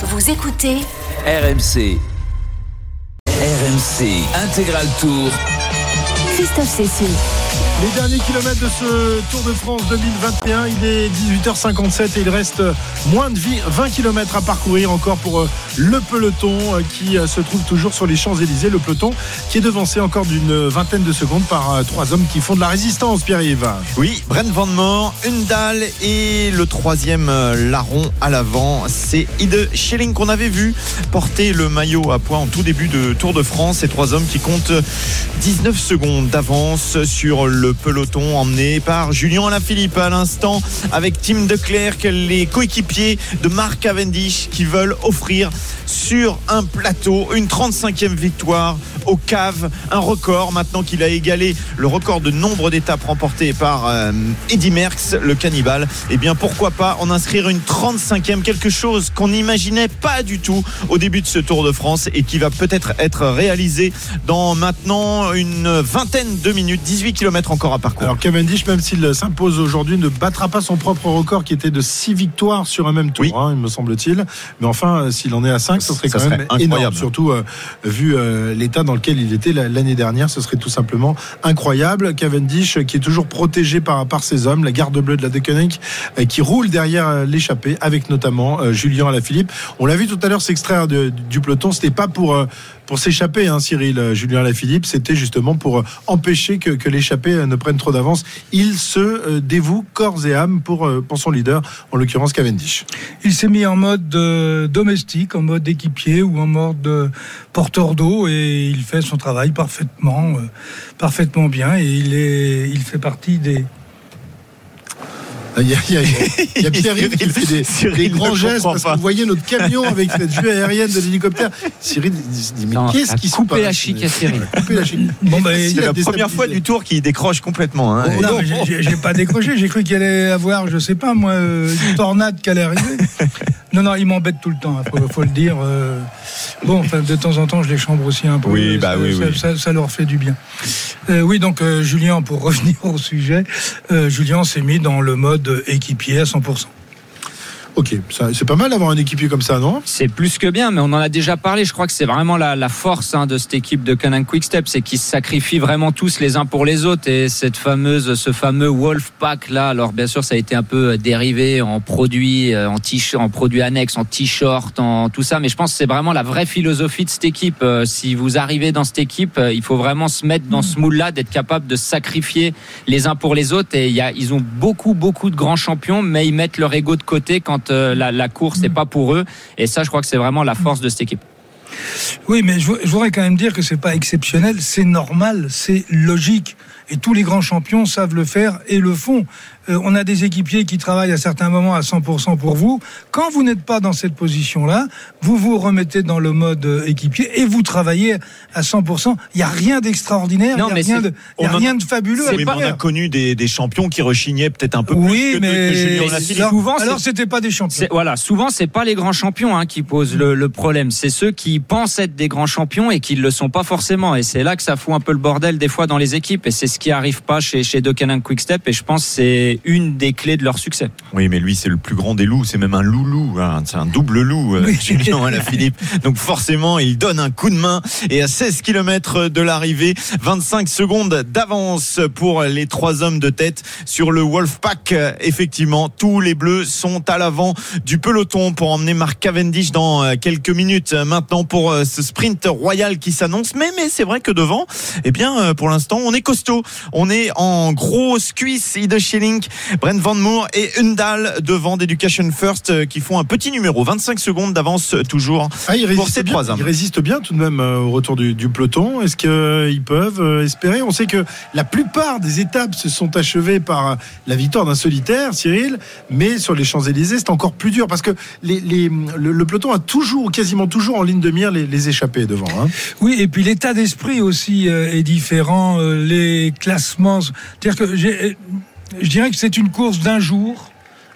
Vous écoutez RMC. RMC Intégral Tour. Christophe Cessieux. Les derniers kilomètres de ce Tour de France 2021, il est 18h57 et il reste moins de 20 km à parcourir encore pour euh, le peloton euh, qui euh, se trouve toujours sur les Champs-Élysées. Le peloton qui est devancé encore d'une vingtaine de secondes par trois hommes qui font de la résistance, Pierre-Yves. Oui, Brent Van Moor, une dalle et le troisième larron à l'avant. C'est Ide Schilling qu'on avait vu porter le maillot à poids en tout début de Tour de France. Ces trois hommes qui comptent 19 secondes d'avance sur le peloton emmené par Julien Alaphilippe à l'instant avec Tim Declercq, les coéquipiers de Mark Cavendish qui veulent offrir sur un plateau une 35e victoire au cave, un record maintenant qu'il a égalé le record de nombre d'étapes remportées par euh, Eddy Merckx, le cannibale. Et eh bien pourquoi pas en inscrire une 35e, quelque chose qu'on n'imaginait pas du tout au début de ce Tour de France et qui va peut-être être réalisé dans maintenant une vingtaine de minutes, 18 km encore à parcourir. Alors Cavendish, même s'il s'impose aujourd'hui, ne battra pas son propre record qui était de 6 victoires sur un même tour, hein, il me semble-t-il. Mais enfin, s'il en est à 5, ce serait quand même incroyable. énorme, surtout euh, vu euh, l'état dans lequel il était l'année dernière. Ce serait tout simplement incroyable. Cavendish, qui est toujours protégé par, par ses hommes, la garde bleue de la Deceuninck, euh, qui roule derrière l'échappée, avec notamment Julien Alaphilippe. On l'a vu tout à l'heure s'extraire du peloton. C'était pas pour pour s'échapper, hein, Cyril euh, Julien Lafilippe, c'était justement pour euh, empêcher que, que l'échappée euh, ne prenne trop d'avance. Il se dévoue corps et âme pour, pour son leader, en l'occurrence Cavendish. Il s'est mis en mode domestique, en mode équipier ou en mode porteur d'eau et il fait son travail parfaitement, parfaitement bien et il, est, il fait partie des, il y a, il Pierre qui fait des, grands gestes parce que vous voyez notre camion avec cette vue aérienne de l'hélicoptère. Cyril dit mais qu'est-ce qui se passe la chic à Cyril. la chic. Bon, bah, c'est la première fois du tour qu'il décroche complètement. Hein. Oh, non, j'ai pas décroché. J'ai cru qu'il allait avoir, je sais pas moi, euh, une tornade qui allait arriver. Non, non, il m'embête tout le temps, il hein, faut, le dire. Euh. bon, enfin, de temps en temps, je les chambre aussi un peu. Oui, bah ça, oui, ça, Ça, leur fait du bien. Euh, oui, donc, Julien, pour revenir au sujet, Julien s'est mis dans le mode équipier à 100%. Ok, c'est pas mal d'avoir un équipier comme ça, non C'est plus que bien, mais on en a déjà parlé. Je crois que c'est vraiment la, force hein, de cette équipe de Canon Quickstep, c'est qu'ils se sacrifient vraiment tous les uns pour les autres. Et cette fameuse, ce fameux Wolf Pack là, alors bien sûr, ça a été un peu euh, dérivé en produits, euh, en t-shirt, en produits annexes, en t-shirt, en tout ça. Mais je pense que c'est vraiment la vraie philosophie de cette équipe. Euh, si vous arrivez dans cette équipe, il faut vraiment se mettre dans ce moule-là, d'être capable de sacrifier les uns pour les autres. Et il y a, ils ont beaucoup, beaucoup de grands champions, mais ils mettent leur ego de côté quand euh, la, course n'est pas pour eux. Et ça, je crois que c'est vraiment la force de cette équipe. Oui, mais je, voudrais quand même dire que c'est pas exceptionnel, c'est normal, c'est logique. Et tous les grands champions savent le faire et le font. Euh, on a des équipiers qui travaillent à certains moments à 100% pour vous. Quand vous n'êtes pas dans cette position-là, vous vous remettez dans le mode euh, équipier et vous travaillez à 100%. Il n'y a rien d'extraordinaire, il n'y a, rien de, y a rien de fabuleux. Oui, on a connu des, des champions qui rechignaient peut-être un peu oui, plus mais que, Souvent, alors c'était pas des champions. Voilà, souvent c'est pas les grands champions hein, qui posent le, le, problème, c'est ceux qui pensent être des grands champions et qui ne le sont pas forcément. Et c'est là que ça fout un peu le bordel des fois dans les équipes. Et c'est ce qui arrive pas chez chez Quick Quickstep. Et je pense c'est une des clés de leur succès. Oui, mais lui, c'est le plus grand des loups. C'est même un loulou. Hein. C'est un double loup, euh, Julien Alaphilippe. Donc forcément, il donne un coup de main. Et à 16 km de l'arrivée, 25 secondes d'avance pour les trois hommes de tête sur le Wolfpack. Effectivement, tous les bleus sont à l'avant du peloton pour emmener Mark Cavendish dans euh, quelques minutes. Maintenant pour euh, ce sprint royal qui s'annonce. Mais, mais c'est vrai que devant, eh bien, pour l'instant, on est costaud. On est en grosse cuisse. Ida Schilling, Brent Van Moor et Undal devant d'Education First euh, qui font un petit numéro. 25 secondes d'avance euh, toujours ah, pour ces trois hommes. Ils résistent bien tout de même euh, au retour du, peloton. Est-ce qu'ils peuvent espérer? On sait que la plupart des étapes se sont achevées par la victoire d'un solitaire, Cyril, mais sur les Champs-Élysées, c'est encore plus dur parce que le, peloton a toujours, quasiment toujours en ligne de mire les, échappées devant. Hein. Oui, et puis l'état d'esprit aussi est différent. Les classements. C'est-à-dire que j'ai je dirais que c'est une course d'un jour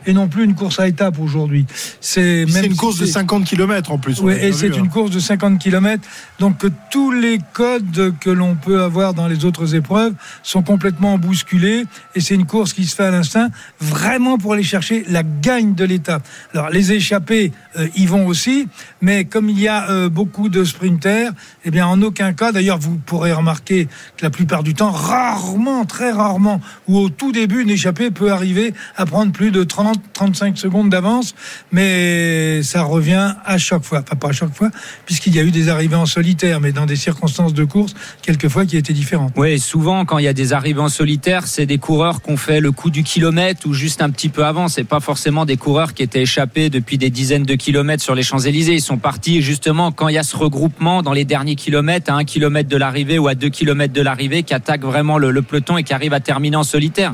et non plus une course à étapes aujourd'hui. C'est une course de 50 km en plus. Oui, et c'est une hein. course de 50 km. Donc tous les codes que l'on peut avoir dans les autres épreuves sont complètement bousculés et c'est une course qui se fait à l'instinct vraiment pour aller chercher la gagne de l'étape. Alors les échappés euh, y vont aussi, mais comme il y a euh, beaucoup de sprinters, eh bien en aucun cas, d'ailleurs vous pourrez remarquer que la plupart du temps, rarement, très rarement, ou au tout début, une échappée peut arriver à prendre plus de 30-35 secondes d'avance, mais ça revient à chaque fois, enfin pas à chaque fois, puisqu'il y a eu des arrivées en solitaire, mais dans des circonstances de course, quelquefois qui étaient différentes. Oui, souvent quand il y a des arrivées en solitaire, c'est des coureurs qu'on fait le coup du kilomètre ou juste un petit peu avant. C'est pas forcément des coureurs qui étaient échappés depuis des dizaines de kilomètres sur les Champs-Élysées. Ils sont partis justement quand il y a ce regroupement dans les derniers kilomètres, à un kilomètre de l'arrivée ou à deux kilomètres de l'arrivée, qui attaque vraiment le, le peloton et qui arrive à terminer en solitaire.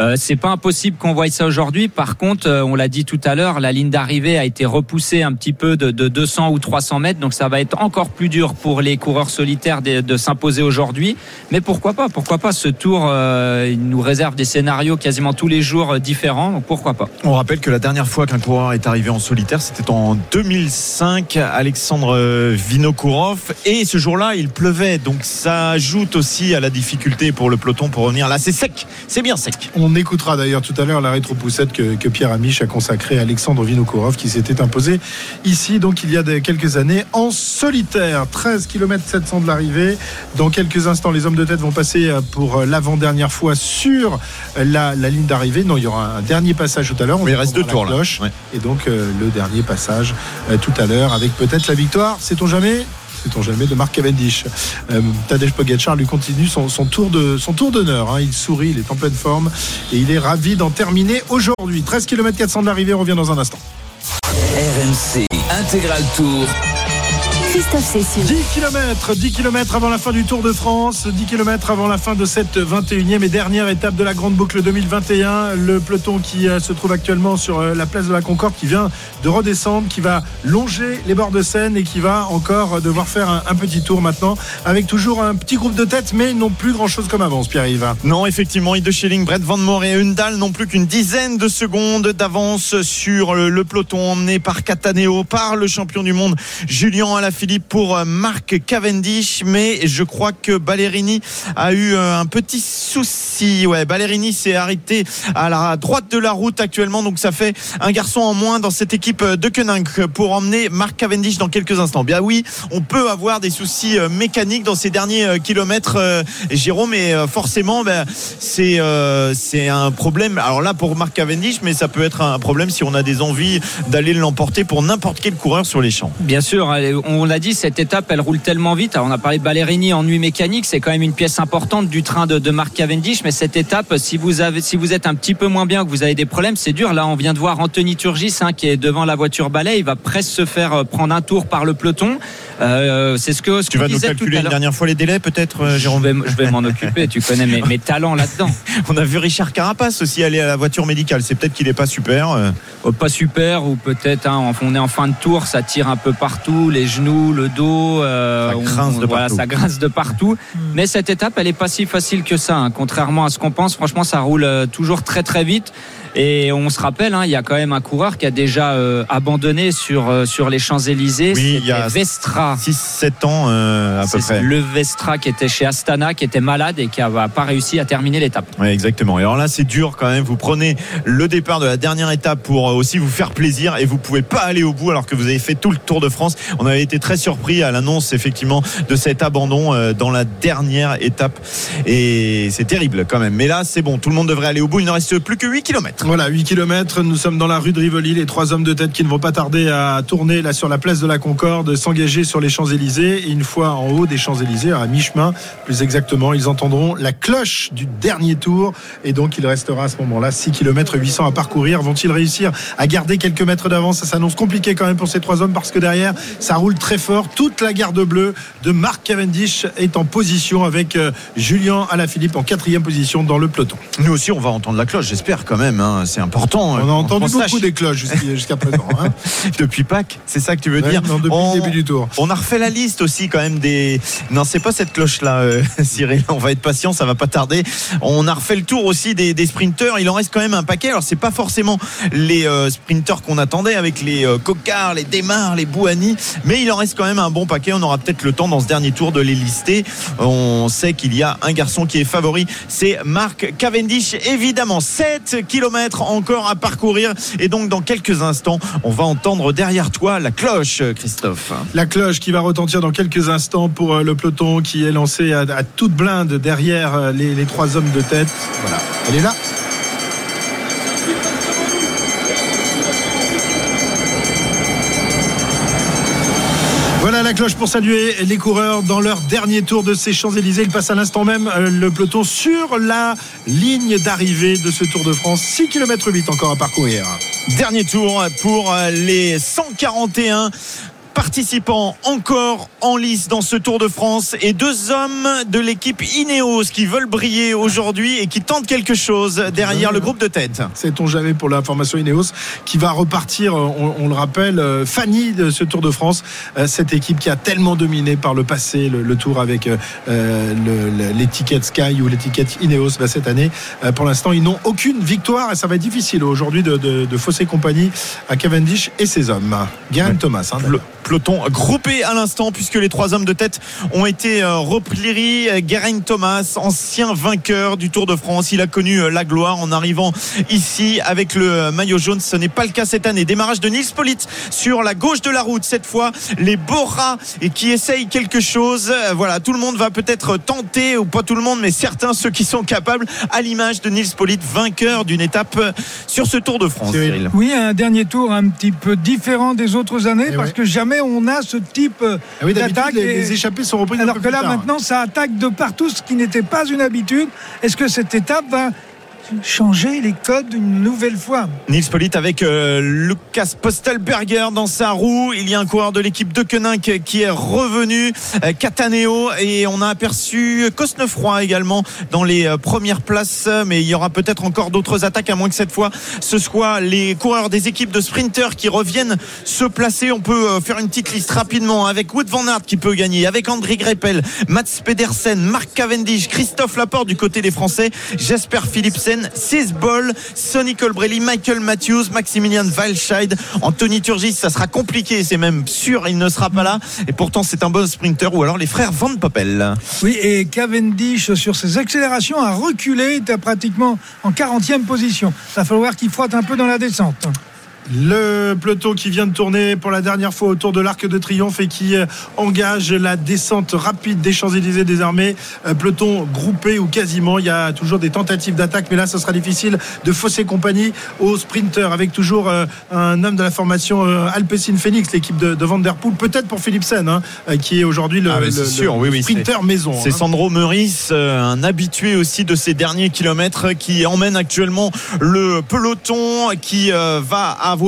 Euh, c'est pas impossible qu'on voie ça aujourd'hui. Par contre, euh, on l'a dit tout à l'heure, la ligne d'arrivée a été repoussée un petit peu de, 200 ou 300 mètres, donc ça va être encore plus dur pour les coureurs solitaires de, s'imposer aujourd'hui. Mais pourquoi pas? Pourquoi pas? Ce tour, euh, il nous réserve des scénarios quasiment tous les jours différents. Donc pourquoi pas? On rappelle que la dernière fois qu'un coureur est arrivé en solitaire, c'était en 2005, Alexandre Vinokourov, et ce jour-là, il pleuvait, donc ça ajoute aussi à la difficulté pour le peloton pour revenir. Là, c'est sec, c'est bien sec. On écoutera d'ailleurs tout à l'heure la rétro-poussette que, Pierre Amiche a consacrée à Alexandre Vinokourov qui s'était imposé ici, donc il y a quelques années, en solitaire. 13 km 700 de l'arrivée. Dans quelques instants, les hommes de tête vont passer pour l'avant-dernière fois sur la, ligne d'arrivée. Non, il y aura un dernier passage tout à l'heure. il reste deux tours là. Et donc euh, le dernier passage euh, tout à l'heure avec peut-être la victoire. Sait-on jamais? Sait-on jamais, de Marc Cavendish. Euh, Tadej Pogacar lui continue son, tour de son tour d'honneur. Hein. Il sourit, il est en pleine forme et il est ravi d'en terminer aujourd'hui. 13 km 400 de l'arrivée, on revient dans un instant. RMC Intégral Tour. 10 km, 10 km avant la fin du Tour de France, 10 km avant la fin de cette 21e et dernière étape de la Grande Boucle 2021. Le peloton qui euh, se trouve actuellement sur euh, la place de la Concorde, qui vient de redescendre, qui va longer les bords de Seine et qui va encore devoir faire un, petit tour maintenant, avec toujours un petit groupe de tête, mais non plus grand-chose comme avance, Pierre-Yves. Non, effectivement, Ide Schelling, Brett Van Moor et Undal n'ont plus qu'une dizaine de secondes d'avance sur le, peloton emmené par Cataneo, par le champion du monde Julien Alaphilippe Philippe pour euh, Marc Cavendish, mais je crois que Ballerini a eu euh, un petit souci. Ouais, Ballerini s'est arrêté à la droite de la route actuellement, donc ça fait un garçon en moins dans cette équipe de Koenig pour emmener Marc Cavendish dans quelques instants. Bien oui, on peut avoir des soucis euh, mécaniques dans ces derniers kilomètres, Jérôme, mais forcément, ben, c'est c'est un problème. Alors là pour Marc Cavendish, mais ça peut être un problème si on a des envies d'aller l'emporter pour n'importe quel coureur sur les champs. Bien sûr, on l'a dit, cette étape, elle roule tellement vite. Alors, on a parlé de Ballerini en nuit mécanique, c'est quand même une pièce importante du train de, de Marc Cavendish. Mais cette étape, si vous avez, si vous êtes un petit peu moins bien, que vous avez des problèmes, c'est dur. Là, on vient de voir Anthony Turgis, hein, qui est devant la voiture balai. Il va presque se faire euh, prendre un tour par le peloton. Euh, c'est ce que. Ce tu vas nous calculer une dernière fois les délais, peut-être, euh, Jérôme Je vais, m'en occuper. Tu connais mes, mes talents là-dedans. on a vu Richard Carapace aussi aller à la voiture médicale. C'est peut-être qu'il n'est pas super. Oh, pas super, ou peut-être hein, on est en fin de tour, ça tire un peu partout, les genoux, le dos. Euh, ça grince de partout. ça grince de partout. Mm. Mais cette étape, elle est pas si facile que ça. Hein. Contrairement à ce qu'on pense, franchement, ça roule euh, toujours très très vite. Et on se rappelle, hein, il y a quand même un coureur qui a déjà euh, abandonné sur, euh, sur les Champs-Élysées. Oui, il y a Vestra. 6-7 ans euh, à peu près. Le Vestra qui était chez Astana, qui était malade et qui n'a pas réussi à terminer l'étape. Oui, exactement. Et alors là, c'est dur quand même. Vous prenez le départ de la dernière étape pour aussi vous faire plaisir et vous pouvez pas aller au bout alors que vous avez fait tout le Tour de France. On avait été très surpris à l'annonce effectivement de cet abandon dans la dernière étape. Et c'est terrible quand même. Mais là, c'est bon. Tout le monde devrait aller au bout. Il ne reste plus que 8 km. Voilà, 8 km. Nous sommes dans la rue de Rivoli. Les trois hommes de tête qui ne vont pas tarder à tourner là sur la place de la Concorde, s'engager sur les Champs-Élysées. Et une fois en haut des Champs-Élysées, à mi-chemin, plus exactement, ils entendront la cloche du dernier tour. Et donc, il restera à ce moment-là 6 km 800 à parcourir. Vont-ils réussir à garder quelques mètres d'avance? Ça s'annonce compliqué quand même pour ces trois hommes parce que derrière, ça roule très fort. Toute la garde bleue de Marc Cavendish est en position avec euh, Julien Alaphilippe en quatrième position dans le peloton. Nous aussi, on va entendre la cloche, j'espère quand même. Hein. Hein. C'est important. On a entendu beaucoup des cloches jusqu'à présent. Hein. depuis Pâques, c'est ça que tu veux dire depuis on, le début du tour. On a refait la liste aussi quand même des. Non, c'est pas cette cloche-là, euh, Cyril. On va être patient, ça va pas tarder. On a refait le tour aussi des, des sprinteurs. Il en reste quand même un paquet. Alors c'est pas forcément les euh, sprinteurs qu'on attendait avec les euh, Cocard, les Démarres, les Bouhani, mais il en reste quand même un bon paquet. On aura peut-être le temps dans ce dernier tour de les lister. On sait qu'il y a un garçon qui est favori, c'est Marc Cavendish. Évidemment, 7 km encore à parcourir et donc dans quelques instants, on va entendre derrière toi la cloche, Christophe. La cloche qui va retentir dans quelques instants pour euh, le peloton qui est lancé à, toute blinde derrière les, les trois hommes de tête. Voilà, elle est là. Voilà la cloche pour saluer les coureurs dans leur dernier tour de ces Champs-Élysées. Il passe à l'instant même euh, le peloton sur la ligne d'arrivée de ce Tour de France. 6 km 8 encore à parcourir. Dernier tour pour les 141 participants encore en lice dans ce Tour de France et deux hommes de l'équipe Ineos qui veulent briller aujourd'hui et qui tentent quelque chose derrière le groupe de tête. Sait-on jamais pour la formation Ineos qui va repartir, on, le rappelle, euh, Fanny de ce Tour de France, euh, cette équipe qui a tellement dominé par le passé le, Tour avec euh, l'étiquette Sky ou l'étiquette Ineos bah, cette année. pour l'instant, ils n'ont aucune victoire et ça va être difficile aujourd'hui de, de, fausser compagnie à Cavendish et ses hommes. Garen Thomas. Hein, peloton groupé à l'instant puisque les trois hommes de tête ont été euh, repliés. Geraint Thomas, ancien vainqueur du Tour de France, il a connu euh, la gloire en arrivant ici avec le maillot jaune. Ce n'est pas le cas cette année. Démarrage de Nils Polit sur la gauche de la route. Cette fois, les Bora et qui essayent quelque chose. Euh, voilà, tout le monde va peut-être tenter, ou pas tout le monde, mais certains, ceux qui sont capables, à l'image de Nils Polit, vainqueur d'une étape sur ce Tour de France. Oui, un dernier tour un petit peu différent des autres années eh parce que jamais on a ce type ah d'attaque. Les, échappées sont reprises. Alors que là, maintenant, ça attaque de partout, ce qui n'était pas une habitude. Est-ce que cette étape va changer les codes une nouvelle fois. Nils Polit avec euh, Lucas Postelberger dans sa roue. Il y a un coureur de l'équipe de Koenig qui est revenu, euh, Cataneo, et on a aperçu Cosnefroy également dans les euh, premières places. Mais il y aura peut-être encore d'autres attaques, à moins que cette fois ce soit les coureurs des équipes de sprinters qui reviennent se placer. On peut faire une petite liste rapidement avec Wood Van Aert qui peut gagner, avec André Greppel, Mats Pedersen, Marc Cavendish, Christophe Laporte du côté des Français, Jasper Philipsen Sis Ball, Sonny Colbrelli, Michael Matthews, Maximilian Walscheid, Anthony Turgis. Ça sera compliqué, c'est même sûr, il ne sera pas là. Et pourtant, c'est un bon sprinter. Ou alors les frères Van Poppel. Oui, et Cavendish, sur ses accélérations, a reculé, était pratiquement en 40e position. Il va falloir qu'il frotte un peu dans la descente. Le peloton qui vient de tourner pour la dernière fois autour de l'Arc de Triomphe et qui euh, engage la descente rapide des Champs-Élysées désarmés. Euh, peloton groupé ou quasiment. Il y a toujours des tentatives d'attaque, mais là, ce sera difficile de fausser compagnie aux sprinters avec toujours euh, un homme de la formation Alpecin Phoenix, l'équipe de, de Vanderpool, peut-être pour Philipsen, hein, qui est aujourd'hui le, ah, sprinter maison. C'est hein. Sandro Meurice, un habitué aussi de ces derniers kilomètres qui emmène actuellement le peloton qui va avoir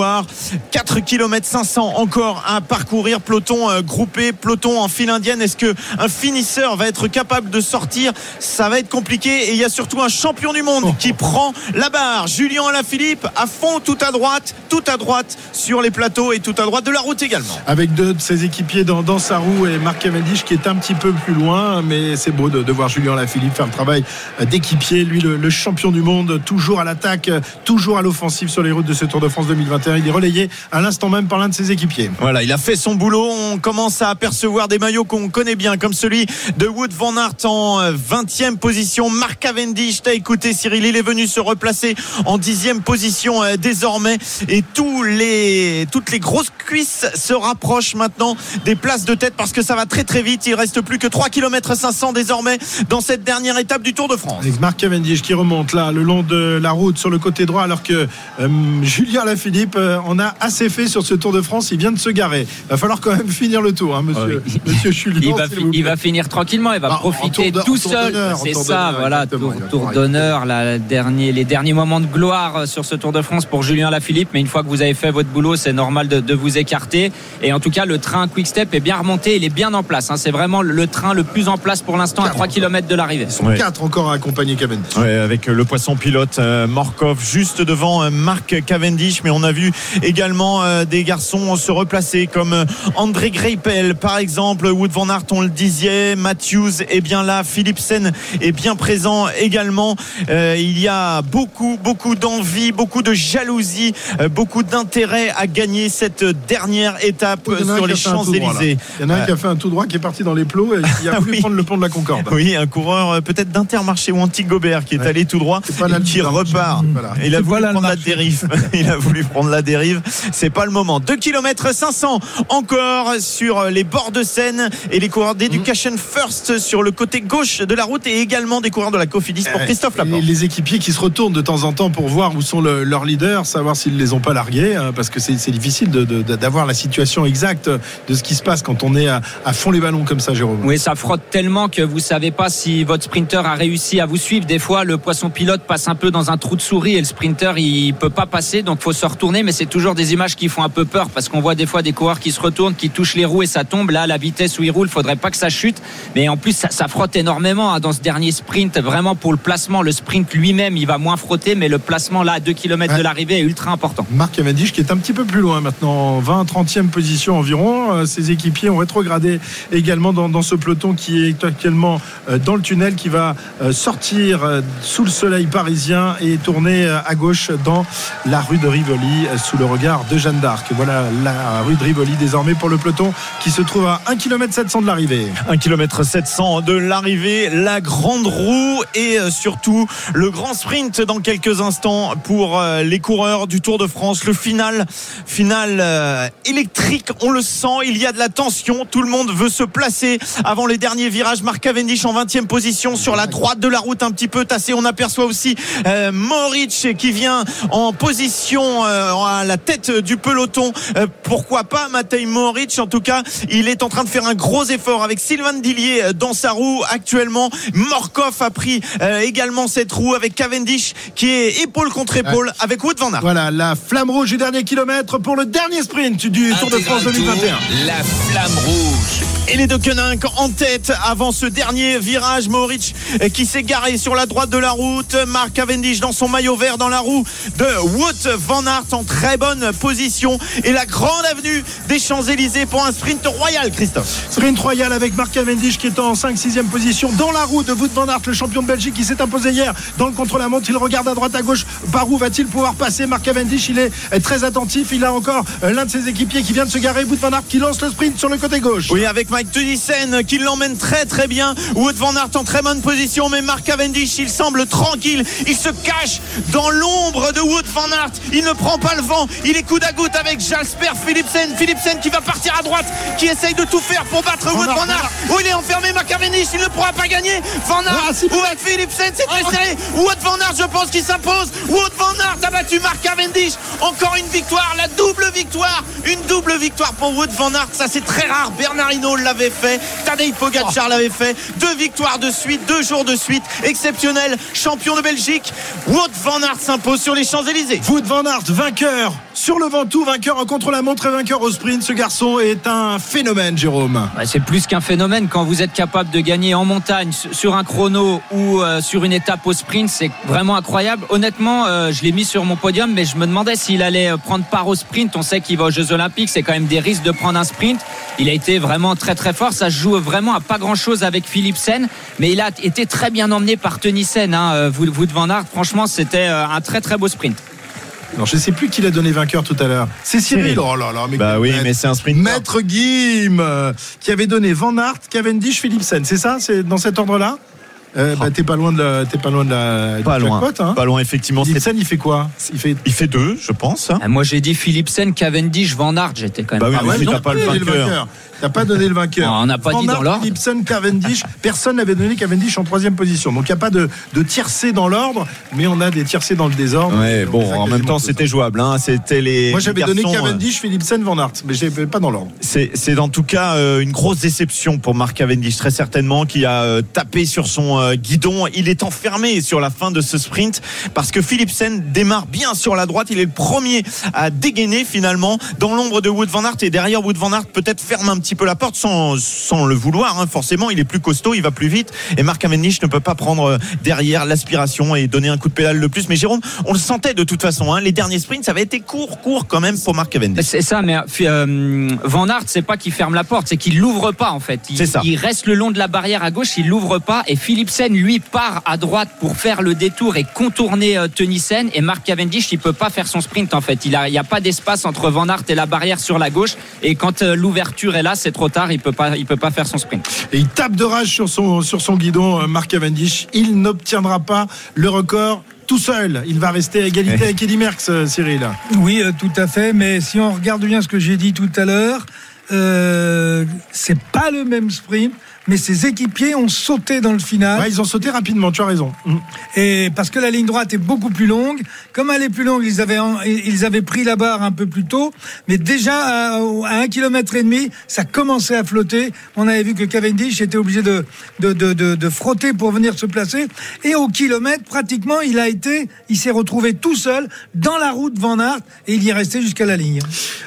4 km 500 encore à parcourir. Peloton euh, groupé, peloton en file indienne. Est-ce que un finisseur va être capable de sortir? Ça va être compliqué. Et il y a surtout un champion du monde qui prend la barre. Julien Alaphilippe à fond, tout à droite, tout à droite sur les plateaux et tout à droite de la route également. Avec deux de ses équipiers dans, sa roue et Marc Cavendish qui est un petit peu plus loin. Mais c'est beau de, voir Julien Alaphilippe faire le travail d'équipier. Lui, le, le champion du monde, toujours à l'attaque, toujours à l'offensive sur les routes de ce Tour de France 2021. Il est relayé à l'instant même par l'un de ses équipiers. Voilà, il a fait son boulot. On commence à apercevoir des maillots qu'on connaît bien, comme celui de Wood Van Aert en 20e euh, position. Marc Cavendish, t'as écouté Cyril, il est venu se replacer en 10e position euh, désormais. Et tous les, toutes les grosses cuisses se rapprochent maintenant des places de tête parce que ça va très très vite. Il reste plus que 3 km 500 désormais dans cette dernière étape du Tour de France. Marc Cavendish qui remonte là le long de la route sur le côté droit alors que euh, Julien Lafilippe Philippe, euh, on a assez fait sur ce Tour de France. Il vient de se garer. Va falloir quand même finir le tour, hein, monsieur, oh, monsieur Il va, il va finir tranquillement. Il va ah, profiter tout seul. C'est ça, voilà, tour, d'honneur, dernier, les derniers moments de gloire sur ce Tour de France pour Julien Lafilippe. Mais une fois que vous avez fait votre boulot, c'est normal de, vous écarter. Et en tout cas, le train Quick Step est bien remonté. Il est bien en place. Hein. C'est vraiment le train le plus en place pour l'instant à 3 km de l'arrivée. Ils sont 4 encore à accompagner Cavendish. avec le poisson pilote euh, Morkov juste devant euh, Marc Cavendish. Mais on a vu également euh, des garçons se replacer comme André Greipel, par exemple. Wood Van Aert, on le disait. Matthews est bien là. Philipsen est bien présent également. il y a beaucoup, beaucoup d'envie, beaucoup de jalousie, beaucoup d'intérêt à gagner cette dernière étape sur les Champs-Élysées. Il y en a un qui a fait un tout droit qui est parti dans les plots et qui a voulu prendre le pont de la Concorde. Oui, un coureur peut-être d'Intermarché ou Antigobert qui est allé tout droit et qui repart. Il a voulu prendre la dérive. Il a voulu prendre la dérive. C'est pas le moment. 2 km 500 encore sur les bords de Seine et les coureurs d'Education First sur le côté gauche de la route et également des coureurs de la Cofidis pour Christophe Laporte. les équipiers qui se retournent de temps en temps pour voir où sont leurs leaders, savoir s'ils les ont pas largués, hein, parce que c'est difficile d'avoir la situation exacte de ce qui se passe quand on est à, fond les ballons comme ça, Jérôme. Oui, ça frotte tellement que vous savez pas si votre sprinter a réussi à vous suivre. Des fois, le poisson pilote passe un peu dans un trou de souris et le sprinter il peut pas passer, donc faut se retourner. Mais c'est toujours des images qui font un peu peur parce qu'on voit des fois des coureurs qui se retournent, qui touchent les roues et ça tombe. Là, la vitesse où il roule, faudrait pas que ça chute. Mais en plus, ça, frotte énormément hein, dans ce dernier sprint. Vraiment pour le placement, le sprint lui-même, il va moins frotter, mais le placement là à 2 km de l'arrivée est ultra important. Marc Cavendish qui est un petit peu plus loin maintenant, 20 30e position environ. Euh, ses équipiers ont rétrogradé également dans, ce peloton qui est actuellement euh, dans le tunnel qui va euh, sortir sous le soleil parisien et tourner à gauche dans la rue de Rivoli sous le regard de Jeanne d'Arc. Voilà la rue de Rivoli désormais pour le peloton qui se trouve à 1 km 700 de l'arrivée. 1 km 700 de l'arrivée, la grande roue et surtout le grand sprint dans quelques instants pour les coureurs du Tour de France. Le final, final électrique, on le sent, il y a de la tension, tout le monde veut se placer avant les derniers virages. Marc Cavendish en 20e position sur la droite de la route un petit peu tassé. On aperçoit aussi euh, qui vient en position euh, à la tête du peloton. Euh, pourquoi pas Matej Moric En tout cas, il est en train de faire un gros effort avec Sylvain Dillier euh, dans sa roue actuellement. Morkov a pris également cette roue avec Cavendish qui est épaule contre épaule avec Wood van Aert. Voilà la flamme rouge du dernier kilomètre pour le dernier sprint du Tour de France 2021. La flamme rouge. Et les deux Koenig en tête avant ce dernier virage. Moritz qui s'est garé sur la droite de la route. Marc Cavendish dans son maillot vert dans la roue de Wout van Aert en très bonne position. Et la grande avenue des Champs-Élysées pour un sprint royal, Christophe. Sprint royal avec Marc Cavendish qui est en 5-6e position dans la roue de Wout van Aert, le champion de Belgique qui s'est imposé hier dans le contre-la-montre. Il regarde à droite à gauche. Par où va-t-il pouvoir passer Marc Cavendish, il est très attentif. Il a encore l'un de ses équipiers qui vient de se garer, Wout van Aert, qui lance le sprint sur le côté gauche. Oui, avec Mike Tudissen qui l'emmène très très bien. Wood van Aert en très bonne position, mais Marc Cavendish, il semble tranquille. Il se cache dans l'ombre de Wood van Aert. Il ne prend pas le vent. Il est coude à goutte avec Jasper Philipsen. Philipsen qui va partir à droite, qui essaye de tout faire pour battre Wood van Aert. Oh, il est enfermé, Marc Cavendish. Il ne pourra pas gagner. Van Aert, ah, où va Philipsen C'est très serré. Wood van Aert, je pense qu'il s'impose. Wood van Aert a battu Marc Cavendish. Encore une victoire, la double victoire. Une double victoire pour Wood van Aert. Ça, c'est très rare. Bernard Hinault l'avait fait. Tadej Pogacar l'avait fait. Deux victoires de suite, deux jours de suite. Exceptionnel. Champion de Belgique. Wout van Aert s'impose sur les Champs-Élysées. Wout van Aert, vainqueur sur le Ventoux, vainqueur en contre-la-montre et vainqueur au sprint. Ce garçon est un phénomène, Jérôme. c'est plus qu'un phénomène quand vous êtes capable de gagner en montagne, sur un chrono ou euh, sur une étape au sprint. C'est vraiment incroyable. Honnêtement, euh, je l'ai mis sur mon podium, mais je me demandais s'il allait euh, prendre part au sprint. On sait qu'il va aux Jeux Olympiques. C'est quand même des risques de prendre un sprint. Il a été vraiment très très fort. Ça joue vraiment à pas grand chose avec Philipsen, mais il a été très bien emmené par Tenissen. Hein. Vous, vous van Aert, franchement, c'était un très très beau sprint. Alors je sais plus qui l'a donné vainqueur tout à l'heure. C'est Cyril. Oh là là, mais bah oui, mais c'est un sprint. Maître Guim euh, qui avait donné Van Aert, Cavendish, Philipsen. C'est ça? C'est dans cet ordre-là? Euh, bah, t'es pas loin de la, t'es pas loin de la. Pas loin. hein. Pas loin, effectivement. Philipsen, il fait quoi? Il fait, il fait deux, je pense. Ah, moi, j'ai dit Philipsen, Cavendish, Van Aert. J'étais quand même. Bah oui, pas mais t'as pas le vainqueur. T'as pas donné le vainqueur. on n'a pas dit dans l'ordre. Philipsen, Cavendish. Personne n'avait donné Cavendish en troisième position. Donc il n'y a pas de, de tiercé dans l'ordre, mais on a des tiercés dans le désordre. Ouais, bon, en même temps, c'était jouable. Hein. C'était les. Moi, j'avais donné Cavendish, Philipsen, Van Aert, mais je pas dans l'ordre. C'est en tout cas euh, une grosse déception pour Marc Cavendish, très certainement, qui a euh, tapé sur son euh, guidon. Il est enfermé sur la fin de ce sprint parce que Philipsen démarre bien sur la droite. Il est le premier à dégainer finalement dans l'ombre de Wood Van Aert et derrière Wood Van Aert peut-être ferme un petit peu la porte sans, sans le vouloir. Hein. Forcément, il est plus costaud, il va plus vite. Et Marc Cavendish ne peut pas prendre euh, derrière l'aspiration et donner un coup de pédale de plus. Mais Jérôme, on le sentait de toute façon. Hein. Les derniers sprints, ça avait été court, court quand même pour Marc Cavendish. C'est ça, mais euh, Van Aert, c'est pas qu'il ferme la porte, c'est qu'il l'ouvre pas en fait. Il, ça. il reste le long de la barrière à gauche, il l'ouvre pas. Et Philipsen, lui, part à droite pour faire le détour et contourner euh, Tunissen. Et Marc Cavendish, il peut pas faire son sprint en fait. Il n'y a, pas d'espace entre Van Aert et la barrière sur la gauche. Et quand l'ouverture est là, c'est trop tard il peut pas, il peut pas faire son sprint. Et il tape de rage sur son, sur son guidon, euh, Marc Cavendish. Il n'obtiendra pas le record tout seul. Il va rester à égalité avec Eddy Merckx, euh, Cyril. Oui, euh, tout à fait. Mais si on regarde bien ce que j'ai dit tout à l'heure, euh, c'est pas le même sprint mais ses équipiers ont sauté dans le final. ils ont sauté rapidement, tu as raison. Mm. Et parce que la ligne droite est beaucoup plus longue. Comme elle est plus longue, ils avaient, ils avaient pris la barre un peu plus tôt. Mais déjà, à, un kilomètre et demi, ça commençait à flotter. On avait vu que Cavendish était obligé de, de, de, de, frotter pour venir se placer. Et au kilomètre, pratiquement, il a été, il s'est retrouvé tout seul dans la route Van Aert et il y est resté jusqu'à la ligne.